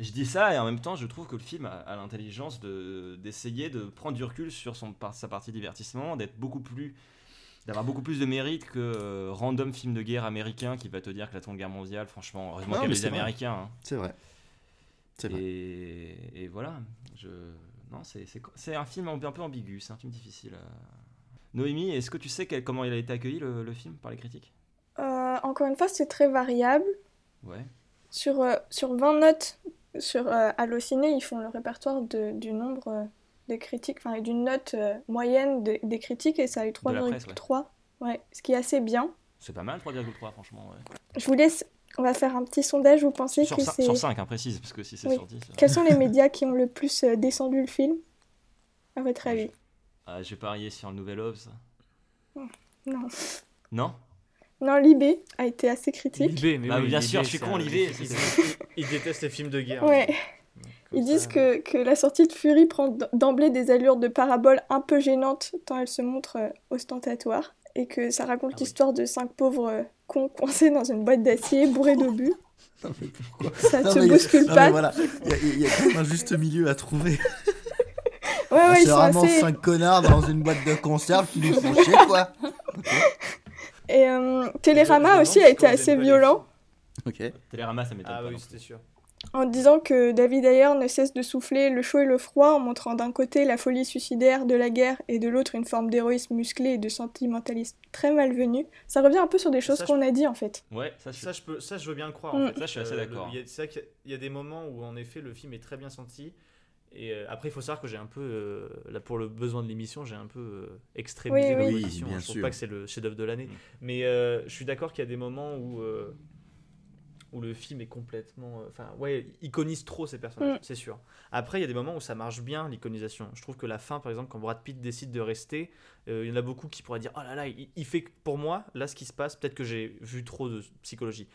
je dis ça et en même temps je trouve que le film a, a l'intelligence de d'essayer de prendre du recul sur son sa partie divertissement d'être beaucoup plus d'avoir beaucoup plus de mérite que euh, random film de guerre américain qui va te dire que la Seconde Guerre mondiale franchement heureusement qu'il y a des c'est vrai. américains hein. C'est vrai. C'est vrai. Et, et voilà, je... non, c'est un film un peu ambigu, c'est un film difficile. à- Noémie, est-ce que tu sais quel- comment il a été accueilli le, le film par les critiques? Euh, encore une fois, c'est très variable. Ouais. Sur, euh, sur 20 notes sur euh, Allociné, ils font le répertoire de- du nombre euh, des critiques, enfin et d'une note moyenne de- des critiques et ça a eu De la presse, 3,3. Ouais, ce qui est assez bien. C'est pas mal, 3,3 franchement. Ouais. Je vous laisse, on va faire un petit sondage. Vous pensez Sur, que c'est. sur 5, hein, précise, parce que si c'est Oui. sur 10. euh, Quels sont les médias qui ont le plus descendu le film? À votre avis? Ah, je vais parier sur le Nouvel Obs. Non. Non Non, Libé a été assez critique. Libé, mais Bah oui, bien Libé, sûr, je suis con, Libé. Il, il déteste les films de guerre. Ouais. Ils disent que, que la sortie de Fury prend d'emblée des allures de parabole un peu gênantes tant elle se montre euh, ostentatoire et que ça raconte Ah oui. l'histoire de cinq pauvres euh, cons coincés dans une boîte d'acier bourrés d'obus. Non, mais pourquoi? Ça Non, te mais- bouscule pas mais voilà, il y, a- il y a quand même un juste milieu à trouver. Ouais, ouais, ils c'est vraiment assez. cinq connards dans une boîte de conserve qui nous font chier, quoi. Et euh, Télérama me aussi a été assez violent Ok. Télérama, ça m'étonne Ah pas. oui, c'était sûr. en disant que David Ayer ne cesse de souffler le chaud et le froid en montrant d'un côté la folie suicidaire de la guerre et de l'autre une forme d'héroïsme musclé et de sentimentalisme très malvenu. Ça revient un peu sur des choses je- qu'on a dit en fait. Ouais, ça, je Ça je, peux, ça, je veux bien le croire. Mm. En fait. Ça, je suis assez Euh, d'accord. qu'il y a- il y a des moments où, en effet, le film est très bien senti. Et euh, après, il faut savoir que j'ai un peu, euh, là, pour le besoin de l'émission, j'ai un peu euh, extrémisé Oui, oui. Oui, bien je trouve pas que c'est le chef-d'œuvre de l'année. Mm. Mais je suis d'accord qu'il y a des moments où, où le film est complètement. Enfin, ouais, iconise trop ces personnages, Mm. c'est sûr. Après, il y a des moments où ça marche bien, l'iconisation. Je trouve que la fin, par exemple, quand Brad Pitt décide de rester, il y en a beaucoup qui pourraient dire Oh là là, il, il fait. Pour moi, là, ce qui se passe, peut-être que j'ai vu trop de psychologie.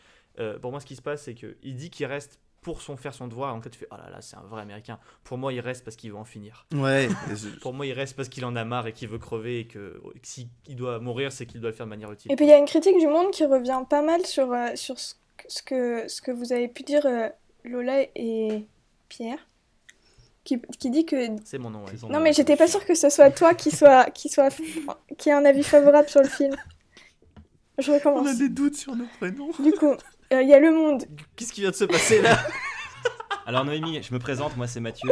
Pour moi, ce qui se passe, c'est qu'il dit qu'il reste pour son faire son devoir. En fait, tu fais Oh là là, c'est un vrai américain. Pour moi, il reste parce qu'il veut en finir. Ouais. Pour moi, il reste parce qu'il en a marre et qu'il veut crever et que, que s'il doit mourir, c'est qu'il doit le faire de manière utile. Et puis il y a une critique du monde qui revient pas mal sur, euh, sur ce, que- ce, que, ce que vous avez pu dire euh, Lola et Pierre, qui, qui dit que... C'est mon nom, ouais. Non nom, mais j'étais pas sûre que ce soit toi qui soit qui soit qui ait un avis favorable sur le film. Je On recommence. a des doutes sur nos prénoms. Du coup, euh, il y a Le Monde. Qu'est-ce qui vient de se passer là Alors, Noémie, je me présente, moi c'est Mathieu.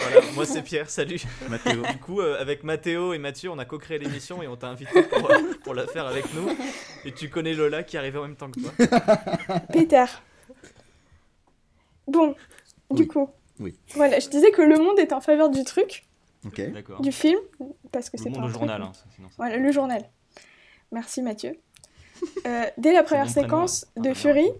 Voilà, moi c'est Pierre, salut. Mathéo. Du coup, euh, avec Mathéo et Mathieu, on a co-créé l'émission et on t'a invité pour, euh, pour la faire avec nous. Et tu connais Lola qui arrivait en même temps que toi. Peter. Bon, du Oui. coup. Oui. Voilà, je disais que Le Monde est en faveur du truc, Ok. D'accord. du film, parce que Le c'est un au truc, journal. hein, sinon ça- Voilà, le journal. Merci Mathieu. Euh, dès la première séquence de Ah, Fury,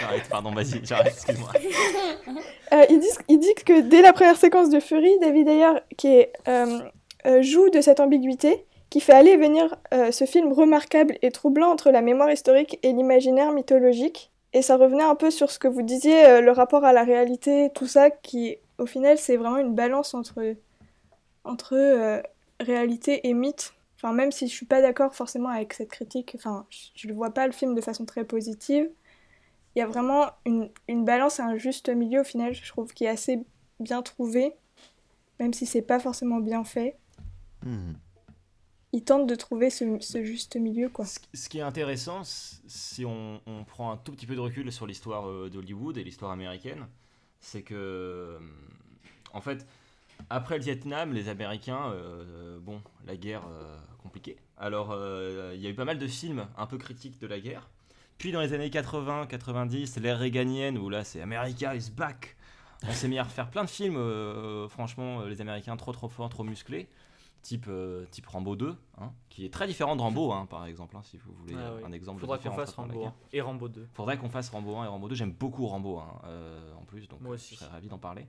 J'arrête, pardon, vas-y, j'arrête, excuse-moi. euh, ils, disent, ils disent que dès la première séquence de Fury, David Ayer qui est, euh, euh, joue de cette ambiguïté qui fait aller et venir euh, ce film remarquable et troublant entre la mémoire historique et l'imaginaire mythologique. Et ça revenait un peu sur ce que vous disiez, euh, le rapport à la réalité, tout ça, qui au final c'est vraiment une balance entre, entre euh, réalité et mythe. Enfin, même si je suis pas d'accord forcément avec cette critique, enfin, je ne vois pas le film de façon très positive. Il y a vraiment une, une balance et un juste milieu au final, je trouve, qui est assez bien trouvé, même si c'est pas forcément bien fait. Hmm. Il tente de trouver ce, ce juste milieu, quoi. Ce ce qui est intéressant, si on, on prend un tout petit peu de recul sur l'histoire euh, d'Hollywood et l'histoire américaine, c'est que, en fait, après le Vietnam, les Américains, euh, bon, la guerre euh, compliquée. Alors, euh, il y a eu pas mal de films un peu critiques de la guerre. Puis dans les années 80-90, l'ère réganienne, où là c'est America is back, on s'est mis à refaire plein de films, franchement, les Américains trop trop forts, trop musclés, type, type Rambo 2, hein, qui est très différent de Rambo, hein, par exemple, hein, si vous voulez Ah oui. un exemple Faudra qu'on fasse Rambo guerre. 1 et Rambo 2. Faudrait qu'on fasse Rambo 1 et Rambo 2. J'aime beaucoup Rambo en plus, donc Moi aussi. je serais ravi d'en parler.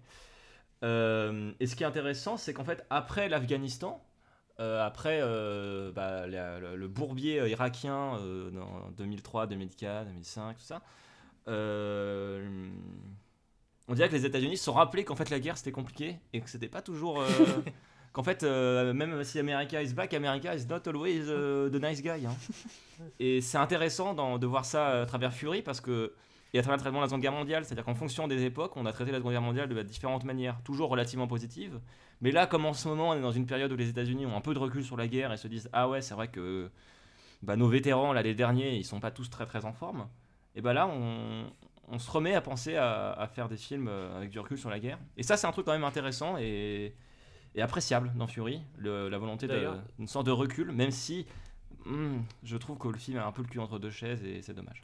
Euh, et ce qui est intéressant, c'est qu'en fait, après l'Afghanistan, euh, après euh, bah, la- le, le bourbier irakien euh, dans 2003, 2004, 2005, tout ça, on dirait que les États-Unis se sont rappelés qu'en fait la guerre c'était compliqué et que c'était pas toujours. qu'en fait, même si America is back, America is not always the nice guy. hein. Et c'est intéressant dans- de voir ça à travers Fury parce que. Et à travers le traitement de la Seconde Guerre mondiale, c'est-à-dire qu'en fonction des époques, on a traité la Seconde Guerre mondiale de différentes manières, toujours relativement positives. Mais là, comme en ce moment, on est dans une période où les États-Unis ont un peu de recul sur la guerre et se disent Ah ouais, c'est vrai que bah, nos vétérans, là, les derniers, ils sont pas tous très très en forme. Et bah là, on, on se remet à penser à, à faire des films euh, avec du recul sur la guerre. Et ça, c'est un truc quand même intéressant et, et appréciable dans Fury, le- la volonté d'une sorte de recul, même si hmm, je trouve que le film a un peu le cul entre deux chaises et c'est dommage.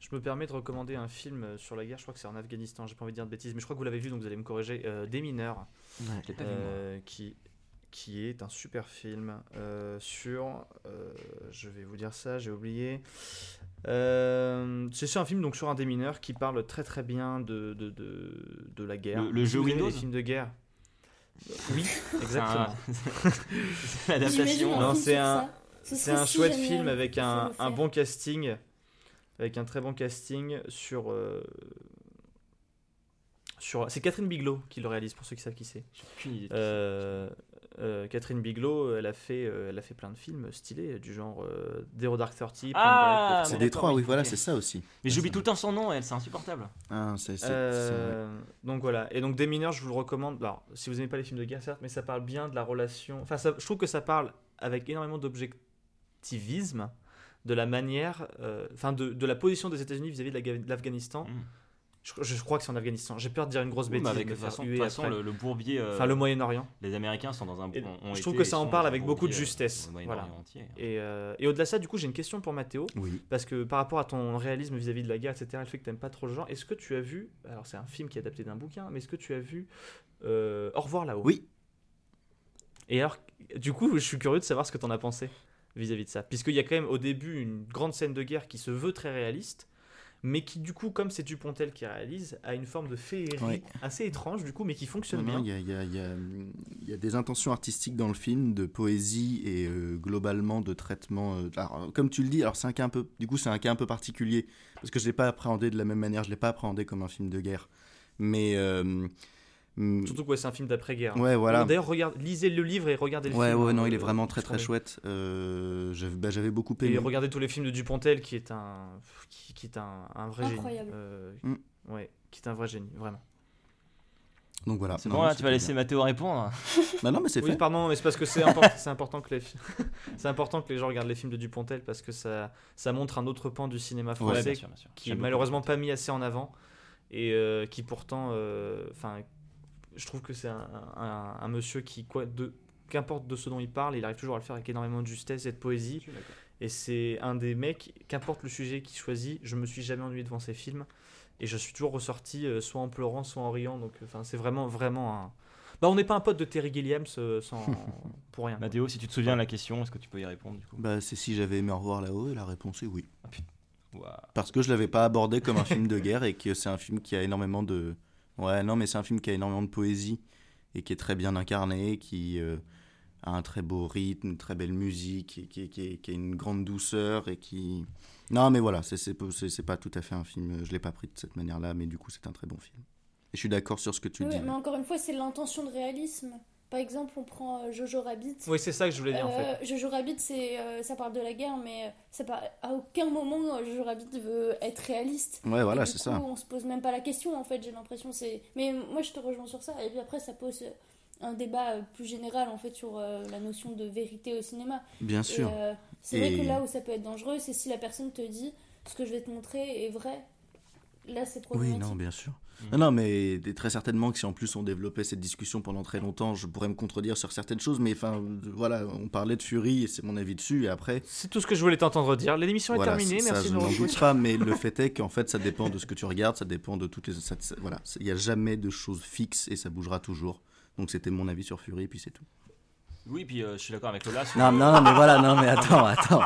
Je me permets de recommander un film euh, sur la guerre, je crois que c'est en Afghanistan, j'ai pas envie de dire de bêtises, mais je crois que vous l'avez vu donc vous allez me corriger. Euh, Des mineurs, Je l'ai pas vu, euh, qui, qui est un super film euh, sur. euh, je vais vous dire ça, j'ai oublié. Euh, c'est sur un film donc sur un démineur qui parle très très bien de, de, de, de la guerre. Le- le jeu Windows les films de guerre. Oui, un- exactement. c'est l'adaptation. un c'est un, c'est un si chouette film avec un, un bon casting, avec un très bon casting sur. euh, sur c'est Catherine Bigelow qui le réalise pour ceux qui savent qui c'est. Euh, Euh, Catherine Bigelow, elle a, fait, euh, elle a fait plein de films stylés, du genre euh, Zero Dark Thirty. Ah, C'est d'accord, oui, voilà, c'est ça aussi. Mais j'oublie tout le temps son nom, elle, c'est insupportable. Ah, Euh, donc voilà, et donc Des mineurs, je vous le recommande. Alors, si vous aimez pas les films de guerre, certes, mais ça parle bien de la relation. Enfin, ça- je trouve que ça parle avec énormément d'objectivisme de la manière, euh, enfin, de, de la position des États-Unis vis-à-vis de la- de l'Afghanistan. Mm. Je, je crois que c'est en Afghanistan. J'ai peur de dire une grosse Oui, bêtise. mais de façon, toute façon, le, le bourbier. euh, Enfin, le Moyen-Orient. Les Américains sont dans un. Et ont- ont je trouve été que ça en parle avec beaucoup de euh, justesse. Voilà. entier. Et, euh, et au-delà de ça, du coup, j'ai une question pour Mathéo. Oui. Parce que par rapport à ton réalisme vis-à-vis de la guerre, etc., le fait que tu n'aimes pas trop le genre, est-ce que tu as vu, alors c'est un film qui est adapté d'un bouquin, mais est-ce que tu as vu euh, Au revoir là-haut? Oui. Et alors, du coup, je suis curieux de savoir ce que tu en as pensé vis-à-vis de ça. Puisqu'il y a quand même au début une grande scène de guerre qui se veut très réaliste, mais qui, du coup, comme c'est Dupontel qui réalise, a une forme de féerie Ouais. assez étrange, du coup, mais qui fonctionne Non, bien. Il y, a, y y y des intentions artistiques dans le film, de poésie et euh, globalement de traitement. euh, alors, comme tu le dis, alors c'est un cas un peu, du coup c'est un cas un peu particulier parce que je l'ai pas appréhendé de la même manière, je l'ai pas appréhendé comme un film de guerre, mais euh, Surtout que ouais, c'est un film d'après-guerre. Ouais, voilà. D'ailleurs, regarde, lisez le livre et regardez le ouais, film. ouais, hein, non, il est euh, vraiment très très chouette. Euh, j'avais bah, j'avais beaucoup aimé. Et regardez tous les films de Dupontel, qui est un, qui, qui est un, un vrai Incroyable. génie. Euh, Mm. Ouais, qui est un vrai génie, vraiment. Donc voilà. C'est bon, là, tu vas laisser bien. Mathéo répondre. Bah non, mais c'est Oui, fait. pardon, mais c'est parce que c'est important, c'est important que les, c'est important que les gens regardent les films de Dupontel parce que ça, ça montre un autre pan du cinéma Ouais, français bien sûr, bien sûr. qui est malheureusement pas mis assez en avant et euh, qui pourtant, euh, enfin, je trouve que c'est un, un- un monsieur qui, quoi, de, qu'importe de ce dont il parle, il arrive toujours à le faire avec énormément de justesse et de poésie. Et c'est un des mecs, qu'importe le sujet qu'il choisit, je me suis jamais ennuyé devant ses films. Et je suis toujours ressorti euh, soit en pleurant, soit en riant. Donc, enfin, c'est vraiment, vraiment un. Bah, on n'est pas un pote de Terry Gilliams euh, sans... pour rien. Mathéo, si tu te souviens de la question, est-ce que tu peux y répondre du coup? Bah c'est si j'avais aimé Au revoir là-haut et la réponse est oui. Ouah. Parce que je l'avais pas abordé comme un film de guerre et que c'est un film qui a énormément de. Ouais, non, mais c'est un film qui a énormément de poésie et qui est très bien incarné, qui euh, a un très beau rythme, une très belle musique, et qui, qui, qui a une grande douceur et qui. Non, mais voilà, c'est- pas tout à fait un film. Je l'ai pas pris de cette manière-là, mais du coup, c'est un très bon film. Et je suis d'accord sur ce que tu Oui, dis. mais encore une fois, c'est l'intention de réalisme. Par exemple, on prend euh, Jojo Rabbit. Oui, c'est ça que je voulais dire en fait. Euh, Jojo Rabbit, c'est, euh, ça parle de la guerre, mais ça par- à aucun moment Jojo Rabbit veut être réaliste. Ouais, voilà, c'est ça. On se pose même pas la question, en fait, j'ai l'impression. C'est... Mais moi, je te rejoins sur ça. Et puis après, ça pose un débat plus général, en fait, sur euh, la notion de vérité au cinéma. Bien sûr. euh, c'est vrai que là où ça peut être dangereux, c'est si la personne te dit ce que je vais te montrer est vrai. Là, c'est Oui, problématique. non, bien sûr. Mm. Non, non, mais très certainement que si en plus on développait cette discussion pendant très longtemps, je pourrais me contredire sur certaines choses, mais enfin, voilà, on parlait de Fury et c'est mon avis dessus, et après. C'est tout ce que je voulais t'entendre dire. L'émission voilà, est terminée, ça, merci je de nous n'en retrouver. doute pas, mais le fait est qu'en fait, ça dépend de ce que tu regardes, ça dépend de toutes les. ça- ça- voilà, il n'y a jamais de choses fixes et ça bougera toujours. Donc c'était mon avis sur Fury, et puis c'est tout. Oui, puis euh, je suis d'accord avec Lola. sur Non, le- non, non, mais voilà, non, mais attends, attends.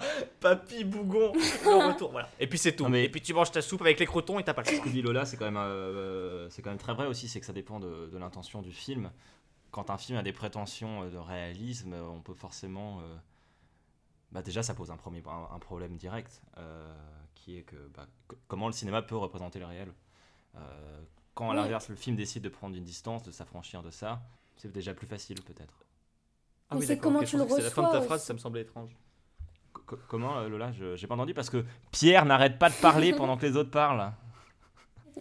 Papy Bougon, le retour, voilà. Et puis c'est tout. Non, mais- Et puis tu manges ta soupe avec les crotons et t'as pas le Ce choix. que dit Lola, c'est quand même, euh, c'est quand même très vrai aussi, c'est que ça dépend de, de l'intention du film. Quand un film a des prétentions euh, de réalisme, euh, on peut forcément, euh, bah déjà, ça pose un premier, un, un problème direct, euh, qui est que bah, co- comment le cinéma peut représenter le réel. Euh, quand à Oui. l'inverse, le film décide de prendre une distance, de s'affranchir de ça, c'est déjà plus facile peut-être. Ah c'est d'accord, comment ok, je tu le pensais que c'était la fin de ta reçois phrase, aussi. ça me semblait étrange. Co- comment euh, Lola Je- J'ai pas entendu parce que Pierre n'arrête pas de parler pendant que les autres parlent.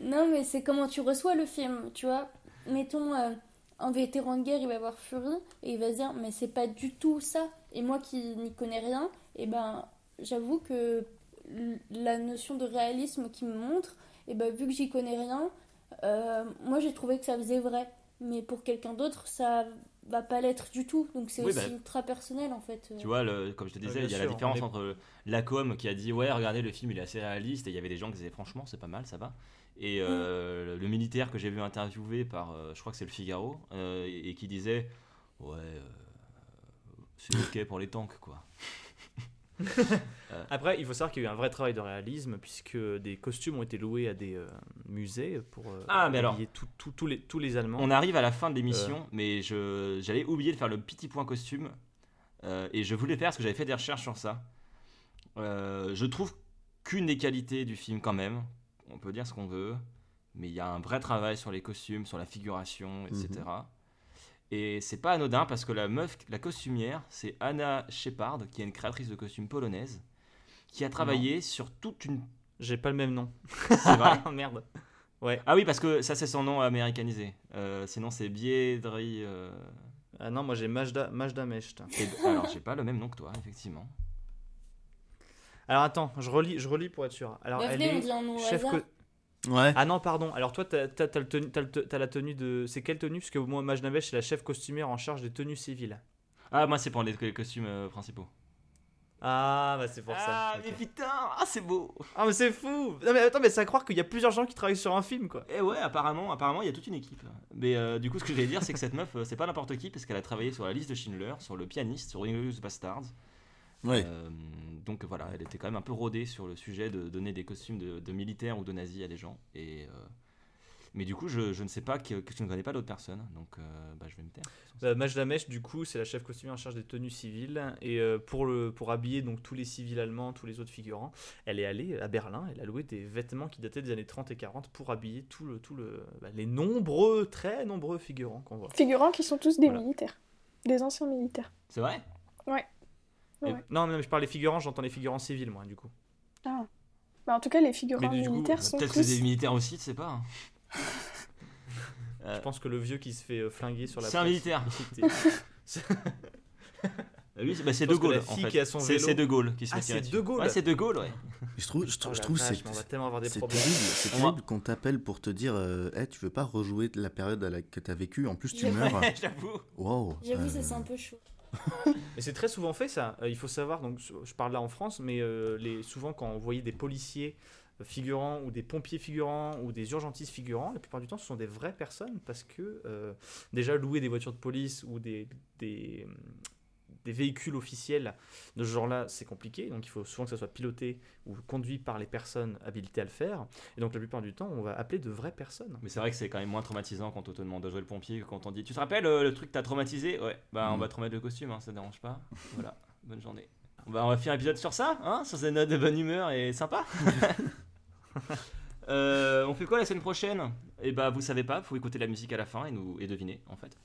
Non, mais c'est comment tu reçois le film, tu vois. Mettons, euh, un vétéran de guerre, il va voir Fury et il va se dire, mais c'est pas du tout ça. Et moi qui n'y connais rien, et ben, j'avoue que la notion de réalisme qui me montre, et ben, vu que j'y connais rien, euh, moi j'ai trouvé que ça faisait vrai. Mais pour quelqu'un d'autre, ça va pas l'être du tout. Donc c'est Oui, aussi bah, ultra personnel en fait. Tu vois, le- comme je te disais, il y a sûr, la différence entre la com qui a dit ouais, regardez le film, il est assez réaliste, et il y avait des gens qui disaient franchement, c'est pas mal, ça va. Et euh, le militaire que j'ai vu interviewé par, euh, je crois que c'est le Figaro, euh, et, et qui disait ouais, euh, c'est ok pour les tanks quoi. Après, il faut savoir qu'il y a eu un vrai travail de réalisme puisque des costumes ont été loués à des euh, musées pour euh, Ah, mais alors- tout- tout- tous les, tous les Allemands. On arrive à la fin de l'émission, mais je j'avais oublié de faire le petit point costume, euh, et je voulais faire parce que j'avais fait des recherches sur ça. Euh, je trouve qu'une des qualités du film quand même, on peut dire ce qu'on veut, mais il y a un vrai travail sur les costumes, sur la figuration, etc. Et c'est pas anodin parce que la meuf, la costumière, c'est Anna Shepard, qui est une créatrice de costumes polonaise, qui a travaillé sur toute une. J'ai pas le même nom. C'est vrai Merde. Ouais. Ah oui, parce que ça, c'est son nom américanisé. Euh, sinon, c'est Biedri. euh, Ah non, moi j'ai Majda, Majda Mesht. Alors, j'ai pas le même nom que toi, effectivement. Alors attends, je relis, je relis pour être sûr. Alors Bah, elle on est dit un nom au chef hasard. co- Ouais. Ah non, pardon. Alors toi, t'as la tenue de. C'est quelle tenue? Parce que moi, Majda Mesht, c'est la chef costumière en charge des tenues civiles. Ah, moi, c'est pour les, les costumes euh, principaux. Ah, bah c'est pour ça. Ah, mais putain, ah, c'est beau Ah, mais c'est fou Non, mais attends, mais c'est à croire qu'il y a plusieurs gens qui travaillent sur un film, quoi. Et ouais, apparemment, apparemment, il y a toute une équipe. Mais euh, du coup, ce que j'allais dire, c'est que cette meuf, euh, c'est pas n'importe qui, parce qu'elle a travaillé sur la liste de Schindler, sur le pianiste, sur Inglourious Bastards. Euh, donc voilà, elle était quand même un peu rodée sur le sujet de donner des costumes de, de militaires ou de nazis à des gens. Et euh, mais du coup, je, je ne sais pas que, que je ne connais pas d'autres personnes, donc euh, bah, je vais me taire. Euh, Majda Mesh, du coup, c'est la chef costumière en charge des tenues civiles. Et euh, pour, le, pour habiller donc, tous les civils allemands, tous les autres figurants, elle est allée à Berlin. Elle a loué des vêtements qui dataient des années 30 et 40 pour habiller tout le, tout le, bah, les nombreux, très nombreux figurants qu'on voit. Figurants qui sont tous des Voilà. militaires. Des anciens militaires. C'est vrai? Ouais. Et- Ouais. non, mais je parle des figurants, j'entends les figurants civils, moi, du coup. Ah. Bah, en tout cas, les figurants Mais coup, militaires sont peut-être que c'est tous... des militaires aussi, tu sais pas. Je pense que le vieux qui se fait euh, flinguer sur la C'est un militaire. Ah Oui, c'est bah, c'est De que Gaulle. en fait. C'est- De Gaulle qui se Ah, fait tirer c'est. De Gaulle Ouais, c'est De Gaulle, ouais. Je trouve, je, trou- Oh je la trouve c'est mais on va tellement avoir des c'est problèmes. terrible, c'est terrible qu'on t'appelle pour te dire euh, Hey, tu veux pas rejouer la période à la, que t'as vécu en plus tu meurs J'avoue. wow J'avoue, ça euh, c'est un peu chaud. Mais c'est très souvent fait ça. Euh, il faut savoir, donc je parle là en France, mais euh, souvent quand on voyait des policiers euh, figurants ou des pompiers figurants ou des urgentistes figurants, la plupart du temps ce sont des vraies personnes parce que déjà louer des voitures de police ou des, des véhicules officiels de ce genre-là c'est compliqué. Donc il faut souvent que ça soit piloté ou conduit par les personnes habilitées à le faire. Et donc la plupart du temps on va appeler de vraies personnes. Mais c'est vrai que c'est quand même moins traumatisant quand on te demande de jouer le pompier que quand on dit Tu te rappelles euh, le truc que t'as traumatisé? Ouais, bah on Mm. va te remettre le costume, hein, ça te dérange pas. Voilà, bonne journée. Bah, on va faire un épisode sur ça, hein, sur ces notes de bonne humeur et sympa. Euh, on fait quoi la semaine prochaine? Et bah vous savez pas, faut écouter la musique à la fin et nous et deviner en fait.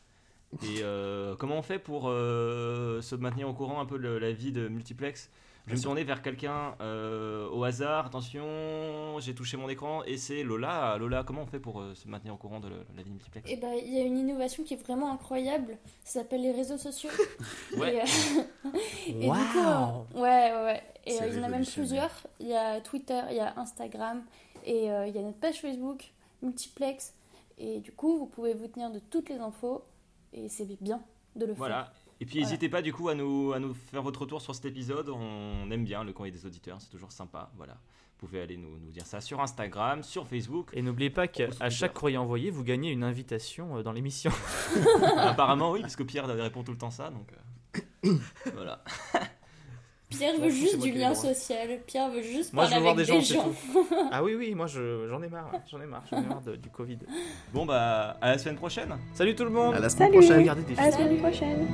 Et euh, comment on fait pour euh, se maintenir au courant un peu de la vie de multiplex? Je vais me tourner vers quelqu'un euh, au hasard. Attention, j'ai touché mon écran et c'est Lola. Lola, comment on fait pour euh, se maintenir au courant de la, la vie de multiplex? Et bah, il y a une innovation qui est vraiment incroyable. Ça s'appelle les réseaux sociaux. Ouais. Et, euh, et du coup, Waouh. euh, ouais, ouais, ouais. Et euh, il y en a même plusieurs. Il y a Twitter, il y a Instagram, et euh, il y a notre page Facebook, Multiplex. Et du coup, vous pouvez vous tenir de toutes les infos. Et c'est bien de le faire. Voilà. Et puis Voilà. n'hésitez pas du coup à nous, à nous faire votre retour sur cet épisode. On aime bien le courrier des auditeurs, c'est toujours sympa. Voilà. Vous pouvez aller nous, nous dire ça sur Instagram, sur Facebook. Et n'oubliez pas qu'à chaque courrier envoyé, vous gagnez une invitation euh, dans l'émission. Apparemment oui, parce que Pierre répond tout le temps ça. Donc euh, voilà. Pierre veut juste moi du lien social. Pierre veut juste Moi, je parler veux voir avec des des gens, gens. ah oui, oui, moi je- j'en ai marre, j'en ai marre, j'en ai marre de- du Covid. Bon bah à la semaine prochaine. Salut tout le monde à la semaine Salut prochaine Regardez des À la semaine prochaine